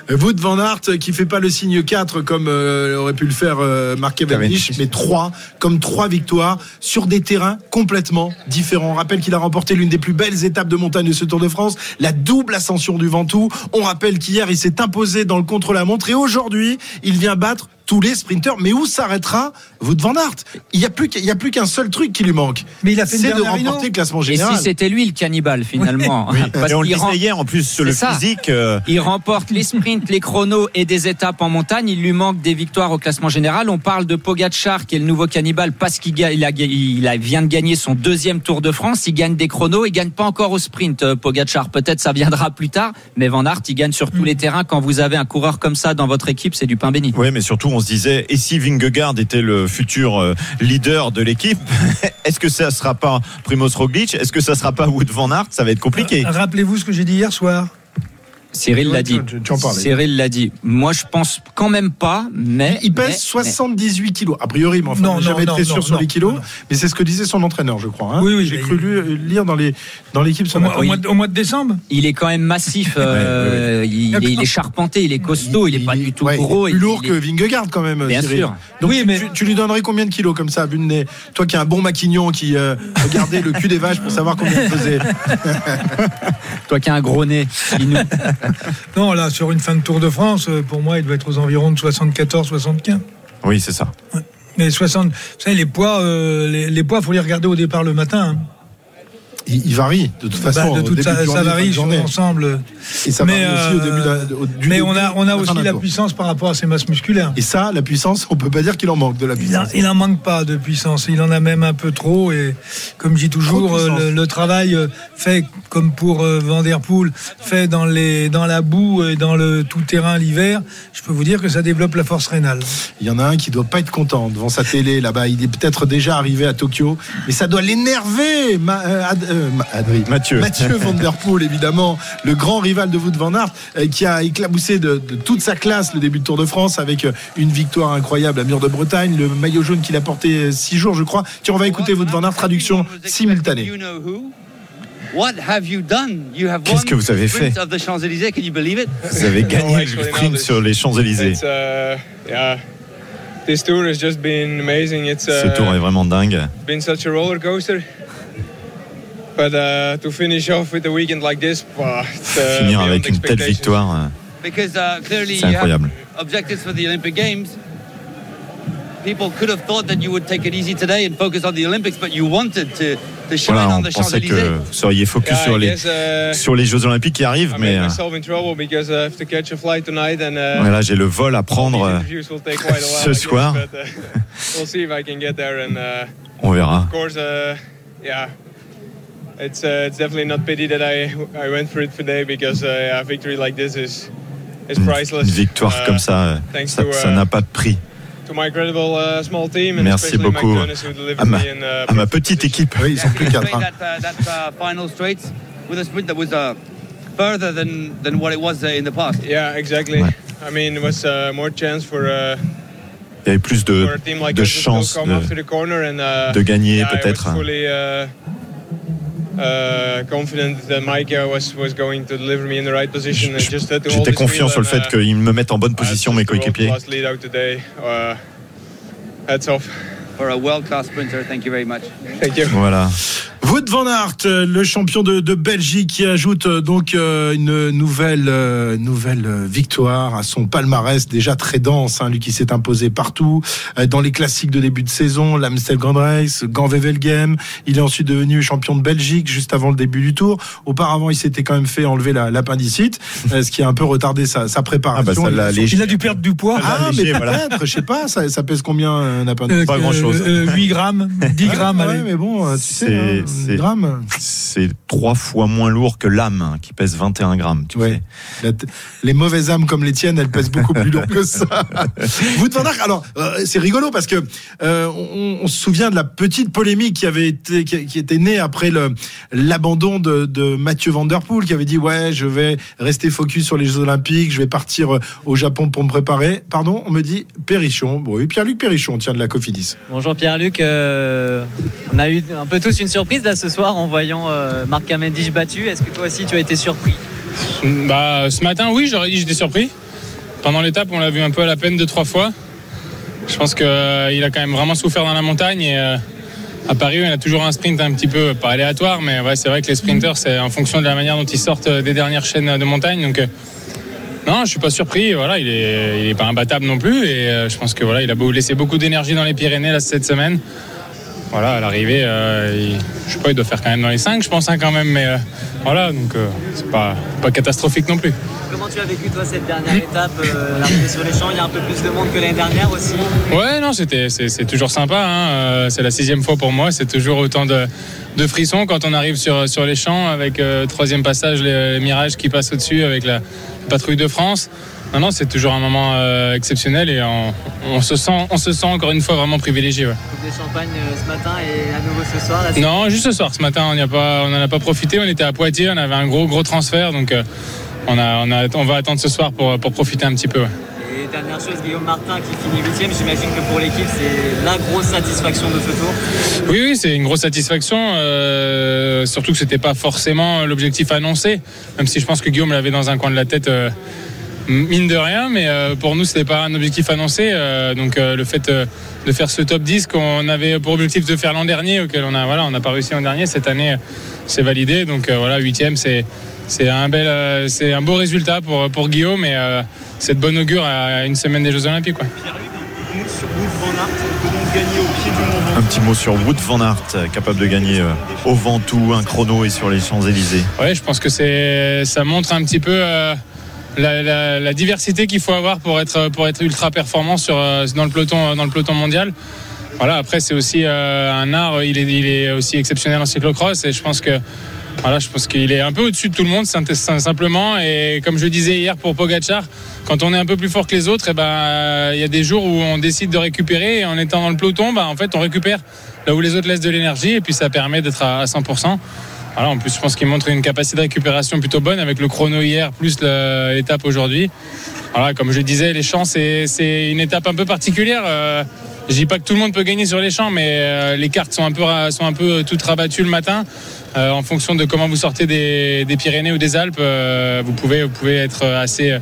Wout Van Aert qui fait pas le signe 4 comme euh, aurait pu le faire euh, Marc Cavendish, mais trois, comme trois victoires sur des terrains complètement différents. On rappelle qu'il a remporté l'une des plus belles étapes de montagne de ce Tour de France, la double ascension du Ventoux. On rappelle qu'hier, il s'est imposé dans le contre-la-montre et aujourd'hui, il vient battre tous les sprinteurs. Mais où s'arrêtera Wout van Aert? Il n'y a plus a plus qu'un seul truc qui lui manque. Mais il a fait c'est de remporter le classement général. Et si c'était lui le cannibale finalement Parce on le disait hier en plus sur le physique. Euh, il remporte les sprints, les chronos et des étapes en montagne. Il lui manque des victoires au classement général. On parle de Pogacar qui est le nouveau cannibale parce qu'il il a, il vient de gagner son deuxième Tour de France. Il gagne des chronos. Il gagne pas encore au sprint. Euh, Pogacar peut-être ça viendra plus tard. Mais Van Aert il gagne sur tous mm. les terrains. Quand vous avez un coureur comme ça dans votre équipe, c'est du pain béni. Oui, mais surtout on se disait, et si Vingegaard était le futur euh, leader de l'équipe, est-ce que ça sera pas Primoz Roglic? Est-ce que ça sera pas Wood van Aert? Ça va être compliqué. Euh, rappelez-vous ce que j'ai dit hier soir. Cyril l'a dit. Cyril l'a dit. Moi, je pense quand même pas, mais. Il pèse 78 kilos. A priori, mais enfin, non, jamais été sûr sur les kilos. Mais c'est ce que disait son entraîneur, je crois. Hein. Oui, oui. J'ai cru lire dans les dans l'équipe au, mois, au, mois de décembre. Il est quand même massif. Euh, il, est, charpenté, il est costaud, il, est pas du tout gros. Plus lourd que Vingegaard quand même. Bien Cyril. sûr. Donc oui, mais tu, lui donnerais combien de kilos comme ça, vu Toi qui as un bon maquignon qui euh, regardait le cul des vaches pour savoir combien il faisait. Toi qui as un gros nez. non, là sur une fin de Tour de France, euh, pour moi, il doit être aux environs de 74-75. Oui, c'est ça. Mais 60, vous savez, les poids, euh, les, les, poids, faut les regarder au départ le matin. Hein il, varie de toute façon. Bah, de toute ça, ça varie sur l'ensemble. Et ça mais, varie aussi au début. De, du mais on a, on a aussi la puissance par rapport à ses masses musculaires. Et ça, la puissance, on peut pas dire qu'il en manque de la puissance. Il, n'en manque pas de puissance. Il en a même un peu trop. Et comme je dis toujours, euh, le, travail euh, fait comme pour euh, Vanderpool, fait dans les, dans la boue et dans le tout terrain l'hiver. Je peux vous dire que ça développe la force rénale. Il y en a un qui doit pas être content devant sa télé là-bas. Il est peut-être déjà arrivé à Tokyo, mais ça doit l'énerver. Euh, Mathieu. Mathieu Van Der Poel, évidemment, le grand rival de Wout van Aert, euh, qui a éclaboussé de, toute sa classe le début de Tour de France avec euh, une victoire incroyable à Mur de Bretagne, le maillot jaune qu'il a porté six jours, je crois. Tiens, on va écouter Wout van Aert, traduction simultanée. Qu'est-ce que vous avez fait? Vous avez gagné le sprint sur les Champs-Élysées. Ce tour est vraiment dingue. But uh, to finish off with a weekend like this, uh, finir avec une telle victoire, uh, c'est incroyable. Objectives for the Olympic Games. people could have thought that you would take it easy today and focus on the Olympics, but you wanted to, Voilà, on pensait que vous seriez focus sur les uh, sur les Jeux Olympiques qui arrivent, I mais euh, myself in trouble because I have to catch a flight tonight and uh, j'ai le vol à prendre. these euh, interviews will take quite a while, ce soir. but, we'll see if I can get there and On verra. of course, uh, yeah. It's, uh, it's definitely not pity that I I went for it today because uh, yeah, a victory like this is priceless. une victoire Uh, comme ça, thanks ça to, ça uh, n'a pas de prix. to my incredible uh, small team and Merci especially beaucoup Mike Jonas who delivered à ma, me in, uh, à ma petite position. équipe. Oui, ils sont plus You quatre. hein. that, uh, that uh, final straight with a sprint that was uh, further than, than what it was uh, in the past. Yeah, exactly. Ouais. I mean, it was uh, more chance for, uh, Il y avait plus for de, a team like de us to chances de, after the corner and uh, de gagner yeah, peut-être. J'étais confiant sur le and, fait uh, qu'ils me mettent en bonne position, just mes a coéquipiers. world-class lead out today. Hats off. For a world-class sprinter, thank you very much. Thank you. Voilà. Wout van Aert, euh, le champion de, de Belgique, qui ajoute euh, donc euh, une nouvelle euh, nouvelle euh, victoire à son palmarès déjà très dense. Hein, lui qui s'est imposé partout euh, dans les classiques de début de saison, l'Amstel Grand Race, Gand Wevelgem. Il est ensuite devenu champion de Belgique juste avant le début du Tour. Auparavant, il s'était quand même fait enlever la- l'appendicite, euh, ce qui a un peu retardé sa, sa préparation. Ah bah, ça l'a Il-. Il a dû perdre du poids. Ah, mais voilà. peut-être, je sais pas, ça, ça pèse combien un appendicite Euh, pas grand-chose. euh, 8 grammes, 10 grammes, Ouais, allez. mais bon, tu sais, hein, grammes. C'est trois fois moins lourd que l'âme, hein, qui pèse 21 grammes. Tu Ouais. La t- les mauvaises âmes comme les tiennes, elles pèsent beaucoup plus lourd que ça. Van Aert, alors euh, c'est rigolo parce que euh, on, on se souvient de la petite polémique qui avait été qui, qui était née après le l'abandon de, de Mathieu Van Der Poel qui avait dit ouais je vais rester focus sur les Jeux Olympiques, je vais partir euh, au Japon pour me préparer. Pardon, on me dit Perrichon. Bon, oui, Pierre-Luc Perrichon, tient de la Cofidis. Bonjour Pierre-Luc, Euh, on a eu un peu tous une surprise ce soir en voyant euh, Marc Cavendish battu. Est-ce que toi aussi tu as été surpris? Bah, ce matin, oui, j'aurais dit j'étais surpris. Pendant l'étape, on l'a vu un peu à la peine deux, trois fois. Je pense qu'il a quand même vraiment souffert dans la montagne. Et euh, à Paris, on a toujours un sprint un petit peu, pas aléatoire, mais ouais, c'est vrai que les sprinters, c'est en fonction de la manière dont ils sortent euh, des dernières chaînes de montagne. Donc, euh, non, je suis pas surpris. Voilà, il est, pas imbattable non plus. Et euh, je pense que voilà, il a laissé beaucoup d'énergie dans les Pyrénées cette semaine. Voilà, à l'arrivée, euh, il- je sais pas, il doit faire quand même dans les 5, je pense, hein, quand même. Mais euh, voilà, donc euh, c'est pas, pas catastrophique non plus. Comment tu as vécu toi cette dernière étape L'arrivée sur les champs, il y a un peu plus de monde que l'année dernière aussi. Ouais, non, c'était, c'est, toujours sympa. hein. C'est la sixième fois pour moi. C'est toujours autant de, de frissons quand on arrive sur, sur les champs avec troisième passage, les, les mirages qui passent au-dessus avec la patrouille de France. Non, non, c'est toujours un moment euh, exceptionnel et on, on se sent, on se sent encore une fois vraiment privilégié. ouais. Coupe des champagnes euh, ce matin et à nouveau ce soir. là, Non, juste ce soir. Ce matin, on n'en a pas profité. On était à Poitiers, on avait un gros, gros transfert, donc euh, on, a, on, a, on va attendre ce soir pour, pour profiter un petit peu. ouais. Et dernière chose, Guillaume Martin qui finit huitième. J'imagine que pour l'équipe c'est la grosse satisfaction de ce tour. Oui, oui, c'est une grosse satisfaction. euh, surtout que c'était pas forcément l'objectif annoncé, même si je pense que Guillaume l'avait dans un coin de la tête. euh, mine de rien, mais euh, pour nous, c'était pas un objectif annoncé. euh, donc, euh, le fait de faire ce top 10 qu'on avait pour objectif de faire l'an dernier, auquel on a, voilà, on n'a pas réussi l'an dernier, cette année, c'est validé. Donc, voilà, huitième, c'est c'est un bel, c'est un beau résultat pour pour Guillaume, et c'est de bonne augure à une semaine des Jeux Olympiques. quoi. Un petit mot sur Wout van Aert, capable de gagner au Ventoux, un chrono et sur les Champs-Élysées. Ouais, je pense que c'est, ça montre un petit peu euh, la, diversité qu'il faut avoir pour être, pour être ultra performant sur, euh, dans, le peloton, dans le peloton mondial. Voilà, après, c'est aussi euh, un art, il est, il aussi exceptionnel en cyclocross et je pense que. Voilà, je pense qu'il est un peu au-dessus de tout le monde, sim- sim- simplement. Et comme je disais hier pour Pogachar, quand on est un peu plus fort que les autres, eh ben, euh, il y a des jours où on décide de récupérer. Et en étant dans le peloton, ben, en fait, on récupère là où les autres laissent de l'énergie. Et puis, ça permet d'être à 100%. Voilà, en plus, je pense qu'il montre une capacité de récupération plutôt bonne avec le chrono hier plus l'étape aujourd'hui. Voilà, comme je disais, les champs, c'est une étape un peu particulière. Euh, je dis pas que tout le monde peut gagner sur les champs, mais euh, les cartes sont un peu, sont un peu toutes rabattues le matin. Euh, en fonction de comment vous sortez des, des Pyrénées ou des Alpes, euh, vous, pouvez, vous pouvez être assez,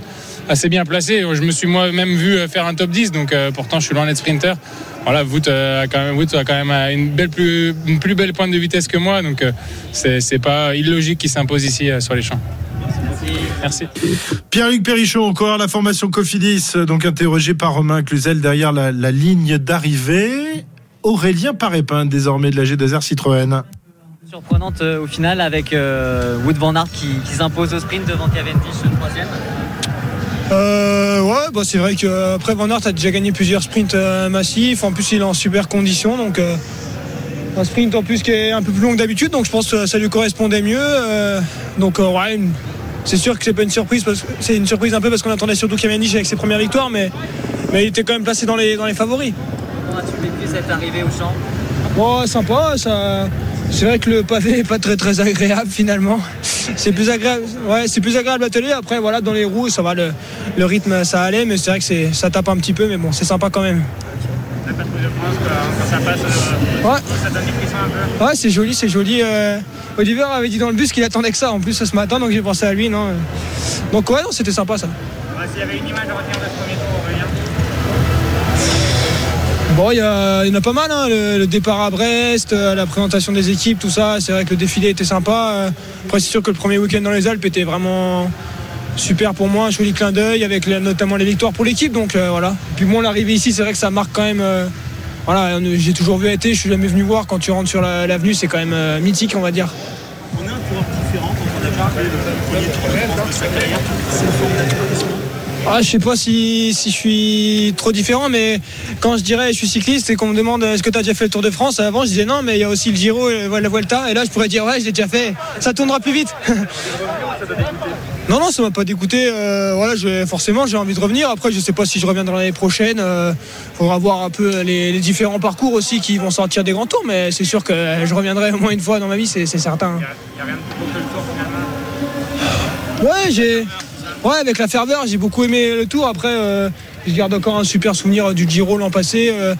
assez bien placé. Je me suis moi-même vu faire un top 10, donc euh, pourtant je suis loin d'être sprinter. Voilà, Wout, euh, a quand même, Wout a quand même euh, une, belle plus, une plus belle pointe de vitesse que moi, donc euh, c'est pas illogique qu'il s'impose ici euh, sur les champs. Merci. Pierre-Luc Perrichon, encore la formation Cofidis, donc interrogé par Romain Cluzel derrière la, la ligne d'arrivée. Aurélien Parépin, désormais de la G2R Citroën. Surprenante euh, au final avec euh, Wood Van Aert qui, qui s'impose au sprint devant Cavendish, le troisième. Euh, ouais, bah c'est vrai qu'après Van Aert a déjà gagné plusieurs sprints euh, massifs. En plus, il est en super condition. Donc, euh, un sprint en plus qui est un peu plus long que d'habitude. Donc, je pense que ça lui correspondait mieux. Euh, donc, euh, ouais, c'est sûr que c'est pas une surprise. parce que C'est une surprise un peu parce qu'on attendait surtout Cavendish avec ses premières victoires. Mais, mais il était quand même placé dans les, dans les favoris. Comment as-tu vécu cette arrivée au champ? Ouais, sympa. Ça... C'est vrai que le pavé est pas très très agréable finalement. C'est plus agréable, ouais, c'est plus agréable à. Après, voilà, dans les roues, ça va, le, le rythme, ça allait, mais c'est vrai que c'est, ça tape un petit peu, mais bon, c'est sympa quand même. Ouais. Ouais, c'est joli, c'est joli. euh, Oliver avait dit dans le bus qu'il attendait que ça en plus ce matin, donc j'ai pensé à lui, non. euh. Donc ouais, non, c'était sympa ça. Y avait une image de Bon, il y, a- il y en a pas mal, hein, le, le départ à Brest, euh, la présentation des équipes, tout ça. C'est vrai que le défilé était sympa. euh. Après, c'est sûr que le premier week-end dans les Alpes était vraiment super pour moi, un joli clin d'œil avec la- notamment les victoires pour l'équipe. Donc euh, voilà. Et puis bon, l'arrivée ici, c'est vrai que ça marque quand même. euh, voilà, j'ai toujours vu à été, je suis jamais venu voir. Quand tu rentres sur la- l'avenue, c'est quand même euh, mythique, on va dire. On est un coureur différent quand on a fait le premier tour de France de sa carrière. C'est une forme d'adaptation. Ah, je sais pas si, si je suis trop différent, mais quand je dirais je suis cycliste et qu'on me demande est-ce que tu as déjà fait le Tour de France, avant je disais non, mais il y a aussi le Giro et la Vuelta, et là je pourrais dire ouais, je l'ai déjà fait, ça tournera plus vite. non, non, ça m'a pas dégoûté. euh, voilà, je forcément, j'ai envie de revenir. Après, je sais pas si je reviendrai l'année prochaine. euh, faudra voir un peu les, les différents parcours aussi qui vont sortir des grands tours, mais c'est sûr que je reviendrai au moins une fois dans ma vie, c'est certain. Il n'y a rien de plus beau que le tour finalement. Ouais, j'ai. Ouais, avec la ferveur, j'ai beaucoup aimé le tour. Après, euh, je garde encore un super souvenir du Giro l'an passé. euh,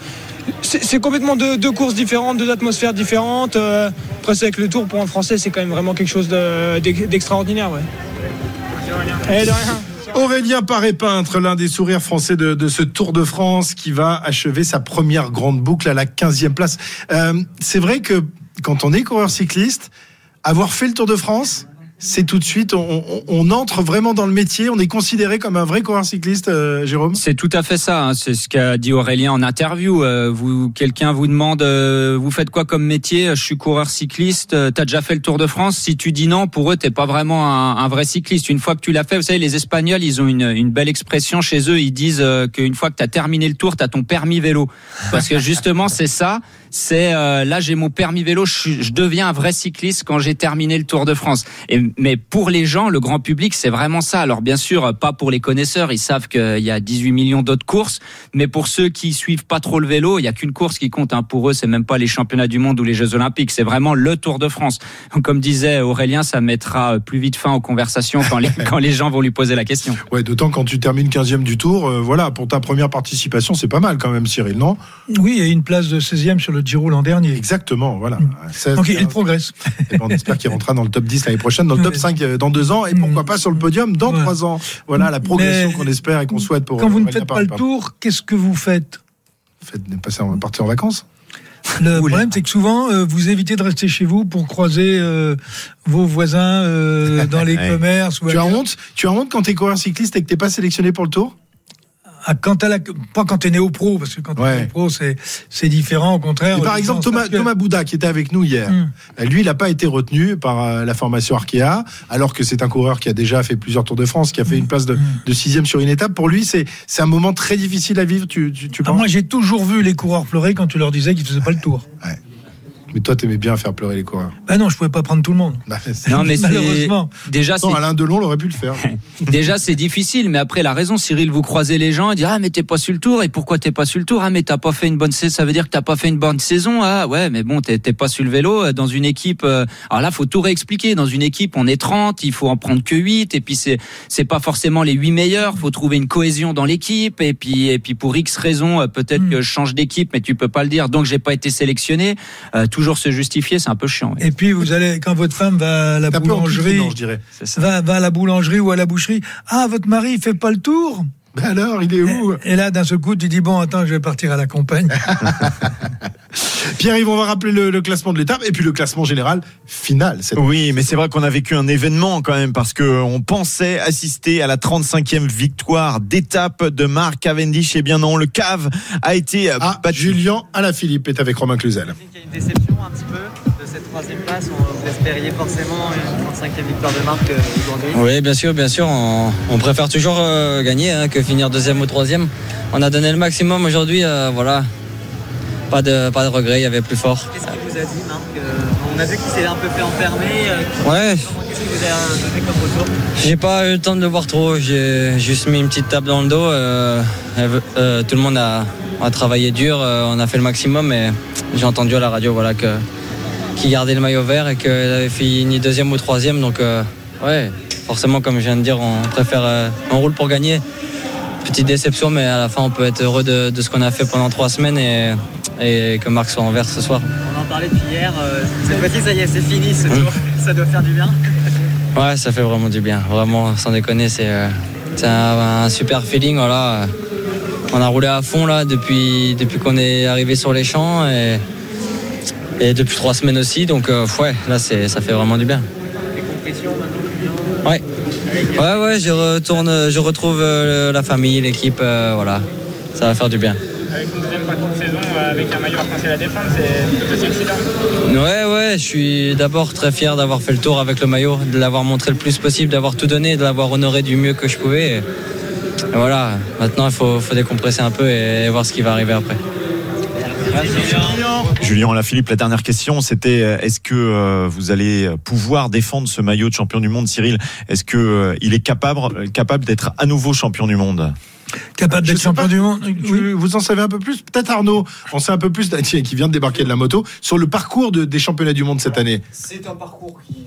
c'est complètement deux, courses différentes, deux atmosphères différentes. euh, après, c'est avec le tour pour un Français, c'est quand même vraiment quelque chose de- d'ex- d'extraordinaire. Ouais. Eh, de rien. Aurélien Paré-Peintre, l'un des sourires français de, de ce Tour de France qui va achever sa première grande boucle à la 15e place. Euh, c'est vrai que quand on est coureur cycliste, avoir fait le Tour de France, c'est tout de suite, on, on- on entre vraiment dans le métier, on est considéré comme un vrai coureur cycliste, euh, Jérôme C'est tout à fait ça. hein. C'est ce qu'a dit Aurélien en interview. Euh, vous, quelqu'un vous demande, euh, vous faites quoi comme métier Je suis coureur cycliste. Euh, T'as déjà fait le Tour de France Si tu dis non, pour eux, t'es pas vraiment un, un vrai cycliste. Une fois que tu l'as fait, vous savez, les Espagnols, ils ont une, une belle expression chez eux. Ils disent euh, qu'une fois que t'as terminé le Tour, t'as ton permis vélo. Parce que justement, c'est ça. C'est euh, là, j'ai mon permis vélo. Je, deviens un vrai cycliste quand j'ai terminé le Tour de France. Et, mais pour les gens, le grand public, c'est vraiment ça. Alors bien sûr, pas pour les connaisseurs. Ils savent qu'il y a 18 millions d'autres courses. Mais pour ceux qui suivent pas trop le vélo, il y a qu'une course qui compte. Hein. Pour eux, c'est même pas les championnats du monde ou les Jeux Olympiques. C'est vraiment le Tour de France. Comme disait Aurélien, ça mettra plus vite fin aux conversations quand les, quand les gens vont lui poser la question. Ouais, d'autant quand tu termines 15e du Tour, euh, voilà, pour ta première participation, c'est pas mal quand même, Cyril, non? Oui, et une place de 16e sur le Giro l'an dernier. Exactement, voilà. 16, Donc il 15. progresse. Et ben, on espère qu'il rentrera dans le top 10 l'année prochaine, dans le top 5 euh, dans deux ans, et pourquoi pas sur le podium dans Ouais. trois ans. Voilà la progression qu'on espère et qu'on souhaite pour Quand vous ne Aurélien faites pas le tour, qu'est-ce que vous faites? Faites passer en partir en vacances. Le problème, c'est que souvent, euh, vous évitez de rester chez vous pour croiser euh, vos voisins euh, dans les Ouais. commerces. Ou Tu as honte? Tu as honte quand t'es coureur cycliste et que t'es pas sélectionné pour le Tour? Ah, quand à la, pas quand t'es néo pro, parce que quand Ouais. t'es néo pro, c'est c'est différent. Au contraire. Et par exemple, Thomas, que- Thomas Bouda, qui était avec nous hier, Hmm. euh, lui, il n'a pas été retenu par euh, la formation Arkea, alors que c'est un coureur qui a déjà fait plusieurs Tours de France, qui a Hmm. fait une place de, de sixième sur une étape. Pour lui, c'est c'est un moment très difficile à vivre, tu, tu, tu Ah, penses moi, j'ai toujours vu les coureurs pleurer quand tu leur disais qu'ils faisaient pas le tour. Mais toi, t'aimais bien faire pleurer les coureurs. Bah non, je pouvais pas prendre tout le monde. Bah, Non, mais Malheureusement. déjà Non, Alain Delon l'aurait pu le faire. Déjà, c'est difficile, mais après, la raison, Cyril, vous croisez les gens et dit, ah, mais t'es pas sur le tour, et pourquoi t'es pas sur le tour? Ah, mais t'as pas fait une bonne saison, ça veut dire que t'as pas fait une bonne saison, ah, ouais, mais bon, t'es t'es pas sur le vélo, euh, dans une équipe, euh, alors là, faut tout réexpliquer, dans une équipe, on est 30, il faut en prendre que 8, et puis c'est, c'est pas forcément les 8 meilleurs, faut trouver une cohésion dans l'équipe, et puis, et puis pour X raisons, euh, peut-être que je change d'équipe, mais tu peux pas le dire, donc j'ai pas été sélectionné, Euh, toujours se justifier, c'est un peu chiant. oui. Et puis vous allez, quand votre femme va à la boulangerie, non, je dirais. C'est ça. va, va à la boulangerie ou à la boucherie, ah votre mari il fait pas le tour. Ben alors, il est où Et là d'un seul coup tu dis bon attends je vais partir à la campagne. Pierre-Yves, on va rappeler le, classement de l'étape et puis le classement général final. Oui, mais c'est vrai qu'on a vécu un événement quand même parce qu'on pensait assister à la 35e victoire d'étape de Marc Cavendish. Et eh bien non, le cave a été ah, battu. Julien Alaphilippe est avec Romain Cluzel. Il y a une déception un petit peu troisième place. Vous espériez forcément une 35e victoire de Marc euh, aujourd'hui Oui, bien sûr, bien sûr. On, préfère toujours euh, gagner hein, que finir deuxième ou troisième. On a donné le maximum aujourd'hui. Euh, voilà pas de, pas de regret, il y avait plus fort. Qu'est-ce qu'il vous a dit, Marc On a vu qu'il s'est un peu fait enfermer. Ouais. Qu'est-ce qu'il vous a donné comme retour? J'ai pas eu le temps de le voir trop. J'ai juste mis une petite table dans le dos. Tout le monde a, travaillé dur. on a fait le maximum, mais j'ai entendu à la radio voilà, que, qu'il gardait le maillot vert et qu'il avait fini deuxième ou troisième. Donc, ouais, forcément, comme je viens de dire, on préfère. on roule pour gagner petite déception, mais à la fin, on peut être heureux de, de ce qu'on a fait pendant trois semaines et, et que Marc soit en vert ce soir. On en parlait depuis hier, euh, cette fois-ci ça y est, c'est fini ce tour, ça doit faire du bien. Ouais, ça fait vraiment du bien, vraiment, sans déconner, c'est euh, un, super feeling. Voilà. On a roulé à fond là depuis, depuis qu'on est arrivé sur les champs et, et depuis trois semaines aussi, donc euh, ouais, là ça fait vraiment du bien. Les maintenant Ouais. Ouais, ouais, je retourne, je retrouve la famille, l'équipe, voilà, ça va faire du bien avec une deuxième partie de saison euh, avec un maillot français à la défense, c'est aussi excitant. Ouais, ouais, je suis d'abord très fier d'avoir fait le tour avec le maillot, de l'avoir montré le plus possible, d'avoir tout donné, de l'avoir honoré du mieux que je pouvais. Et, voilà, maintenant il faut, faut, décompresser un peu et, voir ce qui va arriver après. Julien. Philippe, la dernière question, c'était euh, est-ce que euh, vous allez pouvoir défendre ce maillot de champion du monde, Cyril? Est-ce que il est capable, capable d'être à nouveau champion du monde? Capable d'être champion du monde? Vous en savez un peu plus? Peut-être Arnaud, on sait un peu plus, qui vient de débarquer de la moto, sur le parcours des championnats du monde cette année. C'est un parcours qui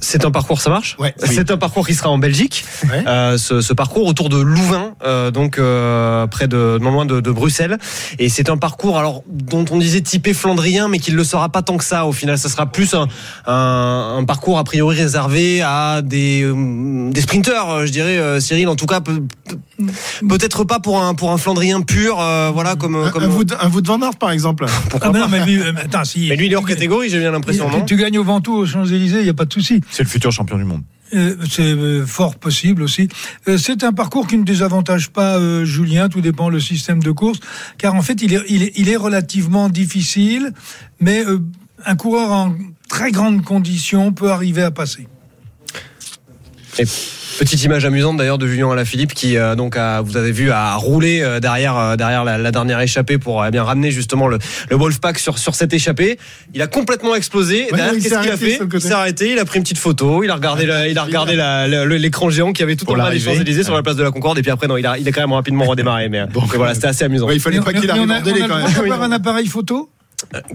c'est un parcours, ça marche ouais, C'est un parcours qui sera en Belgique. Euh, ce, parcours autour de Louvain, euh, donc euh, près de non loin de, Bruxelles. Et c'est un parcours alors dont on disait typé flandrien, mais qui ne le sera pas tant que ça. Au final, ça sera plus un, parcours a priori réservé à des, des sprinteurs, je dirais, Cyril. En tout cas, peut-être pas pour un pour un flandrien pur, voilà comme un, comme un, Van Aert par exemple. Pourquoi ah, mais, attends, si, mais lui il est hors catégorie, j'ai bien l'impression. Tu gagnes au Ventoux aux Champs Élysées, il y a pas de souci. C'est le futur champion du monde. Euh, c'est euh, fort possible aussi. Euh, c'est un parcours qui ne désavantage pas Julien, tout dépend le système de course, car en fait il est, il est, il est relativement difficile, mais un coureur en très grande condition peut arriver à passer. Et Petite image amusante d'ailleurs de Julien Alaphilippe qui euh, donc a, vous avez vu a roulé euh, derrière euh, derrière la, dernière échappée pour eh bien ramener justement le, le Wolfpack sur sur cette échappée. Il a complètement explosé. derrière, qu'est-ce qu'il a fait Il s'est arrêté. Il a pris une petite photo. Il a regardé il a regardé l'écran géant qui avait tout en bas des Champs Élysées sur la place de la Concorde. Et puis après non, il a il a quand même rapidement redémarré. Mais, bon, voilà, c'était assez amusant. il fallait pas qu'il arrive en délai quand même. On a un appareil photo?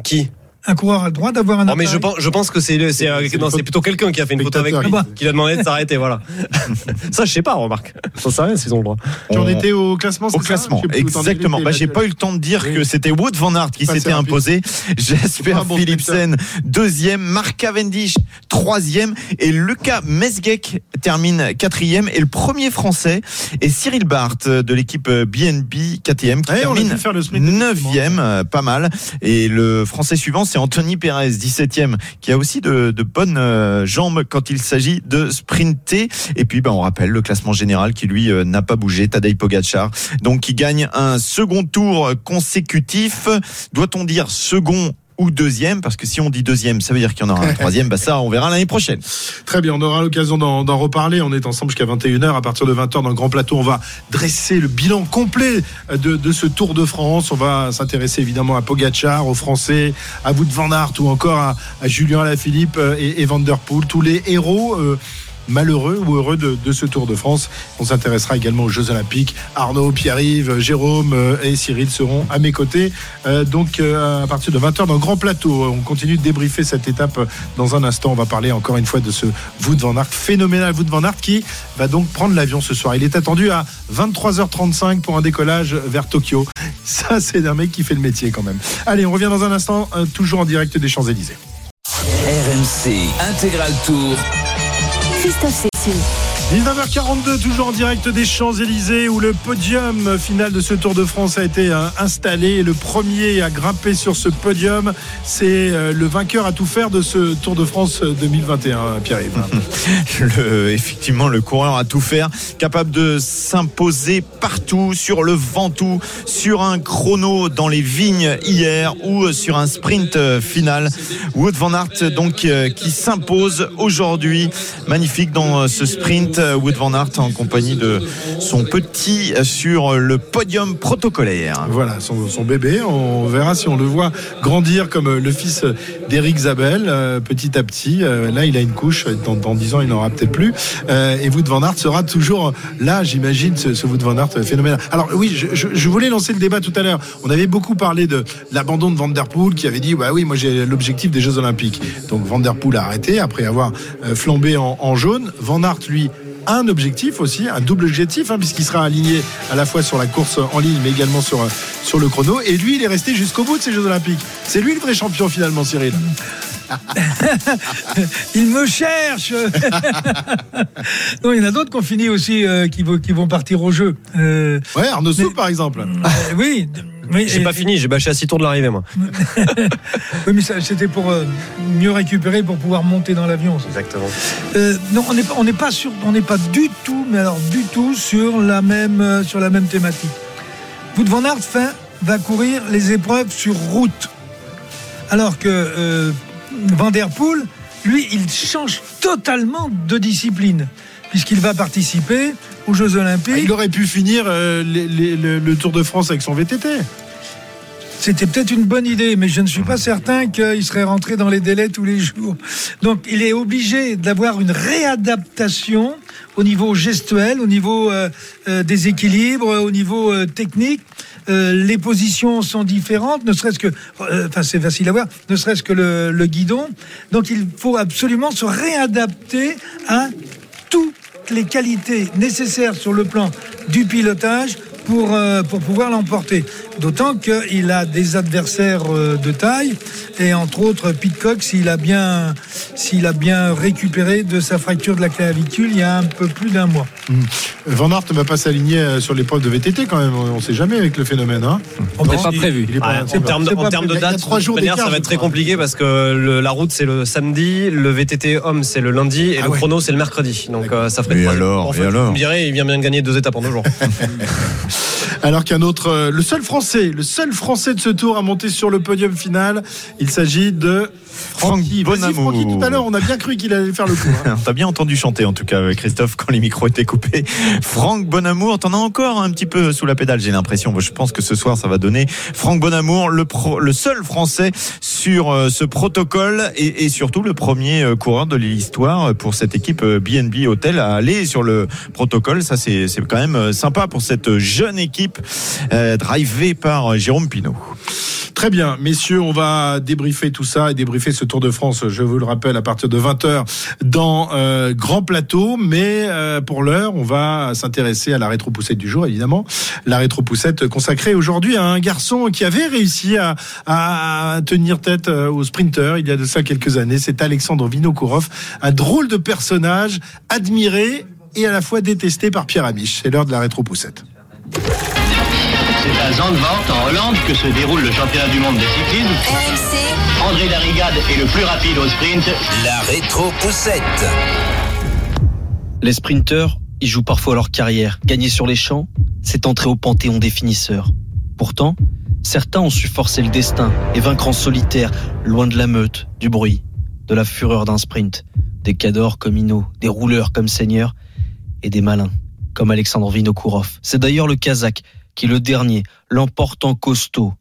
Qui? Un coureur a le droit d'avoir un appareil. mais je pense, je pense que c'est c'est euh, plutôt quelqu'un qui a fait une photo avec lui, qui lui a demandé de s'arrêter. Voilà. ça, je sais pas, remarque. Ça sait rien s'ils ont le droit. Tu en étais au classement, Au classement, exactement. Bah, j'ai pas eu le temps de dire que c'était Wood van Aert qui s'était imposé. Jasper Philipsen deuxième, Mark Cavendish troisième et Lucas Mesgeck termine quatrième et le premier français est Cyril Barth de l'équipe BNB KTM qui termine neuvième, euh, pas mal. Et le français suivant c'est Anthony Perez, 17e, qui a aussi de, bonnes euh, jambes quand il s'agit de sprinter. Et puis, ben, on rappelle le classement général qui, lui, euh, n'a pas bougé. Tadej Pogacar, donc, qui gagne un second tour consécutif. Doit-on dire second ou deuxième, parce que si on dit deuxième, ça veut dire qu'il y en aura un troisième, bah ça, on verra l'année prochaine. Très bien, on aura l'occasion d'en reparler. On est ensemble jusqu'à 21h. À partir de 20h, dans le Grand Plateau, on va dresser le bilan complet de, de ce Tour de France. On va s'intéresser évidemment à Pogachar, aux Français, à Wout van Aert ou encore à, Julien Alaphilippe et, et Van Der Poel, tous les héros. Euh, malheureux ou heureux de, ce Tour de France. On s'intéressera également aux Jeux Olympiques. Arnaud, Pierre-Yves, Jérôme euh, et Cyril seront à mes côtés. Euh, donc euh, à partir de 20h dans Grand Plateau, on continue de débriefer cette étape dans un instant. On va parler encore une fois de ce Wout van Aert, phénoménal Wout van Aert qui va donc prendre l'avion ce soir. Il est attendu à 23h35 pour un décollage vers Tokyo. Ça, c'est un mec qui fait le métier quand même. Allez, on revient dans un instant, toujours en direct des Champs-Élysées. RMC Intégral Tour. Christophe Cécile. 19h42, toujours en direct des Champs-Élysées, où le podium final de ce Tour de France a été euh, installé. Le premier à grimper sur ce podium, c'est euh, le vainqueur à tout faire de ce Tour de France 2021, Pierre-Yves. effectivement, le coureur à tout faire, capable de s'imposer partout, sur le Ventoux, sur un chrono dans les vignes hier ou sur un sprint euh, final. Wood van Aert, donc, qui s'impose aujourd'hui. Magnifique dans ce sprint. Wood van Aert en compagnie de son petit sur le podium protocolaire. Voilà, son, bébé. On verra si on le voit grandir comme le fils d'Eric Zabel, euh, petit à petit. Euh, là, il a une couche. Dans, dans 10 ans, il n'en aura peut-être plus. Euh, et Wood van Aert sera toujours là, j'imagine, ce, ce, Wood van Aert phénoménal. Alors oui, je, voulais lancer le débat tout à l'heure. On avait beaucoup parlé de l'abandon de Van Der Poel qui avait dit, bah oui, moi j'ai l'objectif des Jeux Olympiques. Donc Van Der Poel a arrêté après avoir flambé en, en jaune. Van Aert, lui, un objectif aussi, un double objectif, hein, puisqu'il sera aligné à la fois sur la course en ligne, mais également sur, euh, sur le chrono. Et lui, il est resté jusqu'au bout de ces Jeux Olympiques. C'est lui le vrai champion finalement, Cyril. il me cherche. non, il y en a d'autres qui ont fini aussi, euh, qui, qui, vont partir au jeu. Euh, ouais, Arnaud Sou, par exemple. oui, j'ai pas fini, j'ai bâché à 6 tours de l'arrivée, moi. oui, mais c'était pour euh, mieux récupérer, pour pouvoir monter dans l'avion. Exactement. Euh, non, on n'est on pas sur, on n'est pas du tout, mais alors du tout sur la même, euh, sur la même thématique. Wout van Aert va courir les épreuves sur route, alors que Van der Poel, lui, il change totalement de discipline puisqu'il va participer aux Jeux Olympiques. Ah, il aurait pu finir le Tour de France avec son VTT. C'était peut-être une bonne idée, mais je ne suis pas certain qu'il serait rentré dans les délais tous les jours. Donc il est obligé d'avoir une réadaptation au niveau gestuel, au niveau euh, euh, des équilibres, au niveau euh, technique. les positions sont différentes, ne serait-ce que, enfin c'est facile à voir, ne serait-ce que le, le guidon. Donc il faut absolument se réadapter à toutes les qualités nécessaires sur le plan du pilotage pour, euh, pour pouvoir l'emporter. D'autant qu'il a des adversaires euh, de taille, et entre autres Pitcock, s'il a, bien, s'il a bien récupéré de sa fracture de la clavicule il y a un peu plus d'un mois. Mmh. Van Aert ne va pas s'aligner euh, sur l'épreuve de VTT quand même, on ne sait jamais avec le phénomène. Hein on n'est pas prévu. en termes de, date, trois jours ça va être très compliqué parce que la route c'est le samedi, le VTT homme c'est le lundi et ah le chrono c'est le mercredi. Donc ça ferait et alors, et alors Vous me direz, il vient bien de gagner deux étapes en deux jours. Alors qu'un autre, euh, le seul Français, le seul Français de ce tour à monter sur le podium final, il s'agit de Francky. Bonamour. Francky, tout à l'heure, on a bien cru qu'il allait faire le coup. Hein. T'as bien entendu chanter, en tout cas, Christophe, quand les micros étaient coupés. Franck Bonamour, t'en as encore un petit peu sous la pédale, j'ai l'impression. Je pense que ce soir, ça va donner Franck Bonamour, le, le seul Français sur euh, ce protocole et, et, surtout le premier euh, coureur de l'histoire pour cette équipe BNB Hotel à aller sur le protocole. Ça, c'est quand même sympa pour cette jeune équipe euh, drivée par Jérôme Pinault. Très bien, messieurs, on va débriefer tout ça et débriefer ce Tour de France, je vous le rappelle, à partir de 20h dans euh, Grand Plateau. Mais euh, pour l'heure, on va s'intéresser à la rétro-poussette du jour, évidemment. La rétro-poussette consacrée aujourd'hui à un garçon qui avait réussi à, à tenir tête euh, au sprinter il y a de ça quelques années. C'est Alexandre Vinokourov, un drôle de personnage, admiré et à la fois détesté par Pierre Amiche. C'est l'heure de la rétro-poussette. C'est à Zandvoort, en Hollande, que se déroule le championnat du monde de cyclisme. RMC. André Darrigade est le plus rapide au sprint. La rétro-poussette. Les sprinteurs, ils jouent parfois leur carrière. Gagner sur les champs, c'est entrer au panthéon des finisseurs. Pourtant, certains ont su forcer le destin et vaincre en solitaire, loin de la meute, du bruit, de la fureur d'un sprint. Des cadors comme Hino, des rouleurs comme Seigneur et des malins comme Alexandre Vinokourov. C'est d'ailleurs le Kazakh qui, le dernier, l'emporte en costaud.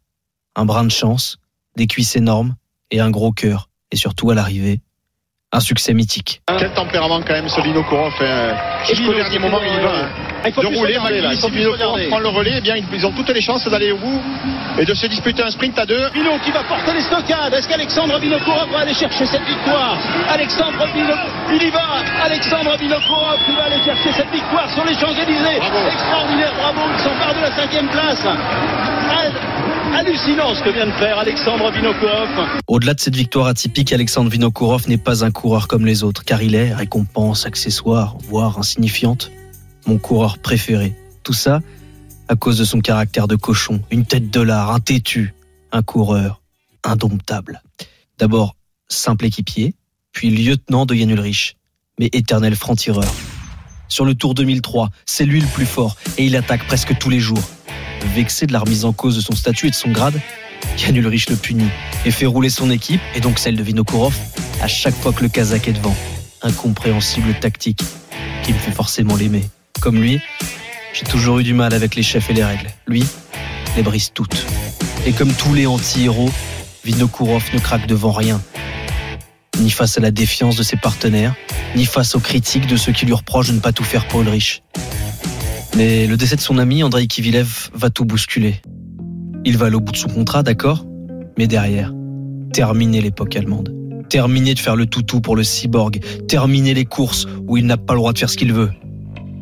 Un brin de chance, des cuisses énormes et un gros cœur. Et surtout à l'arrivée, un succès mythique. Quel tempérament quand même ce Vinokourov. Hein. Jusqu'au dernier moment, il va ah, de rouler. Si prend le relais, eh bien, ils ont toutes les chances d'aller au bout et de se disputer un sprint à deux. Vino qui va porter les stockades. Est-ce qu'Alexandre Vinokourov va aller chercher cette victoire? Alexandre Vinokourov, il y va. Alexandre Vinokourov qui va aller chercher cette victoire sur les Champs-Élysées. Extraordinaire, bravo. Ils s'empare de la cinquième place. hallucinant ce que vient de faire Alexandre Vinokourov. Au-delà de cette victoire atypique, Alexandre Vinokourov n'est pas un coureur comme les autres, car il est récompense, accessoire, voire insignifiante, mon coureur préféré. Tout ça à cause de son caractère de cochon, une tête de lard, un têtu, un coureur indomptable. D'abord simple équipier, puis lieutenant de Yann Ulrich, mais éternel franc-tireur. Sur le Tour 2003, c'est lui le plus fort et il attaque presque tous les jours. Vexé de la remise en cause de son statut et de son grade, Yann Ulrich le punit et fait rouler son équipe, et donc celle de Vinokourov, à chaque fois que le Kazakh est devant. Incompréhensible tactique qui me fait forcément l'aimer. Comme lui, j'ai toujours eu du mal avec les chefs et les règles. Lui, les brise toutes. Et comme tous les anti-héros, Vinokourov ne craque devant rien. Ni face à la défiance de ses partenaires, ni face aux critiques de ceux qui lui reprochent de ne pas tout faire pour Ulrich. Mais le décès de son ami, Andrei Kivilev, va tout bousculer. Il va aller au bout de son contrat, d'accord? Mais derrière, terminer l'époque allemande. Terminer de faire le toutou pour le cyborg. Terminer les courses où il n'a pas le droit de faire ce qu'il veut.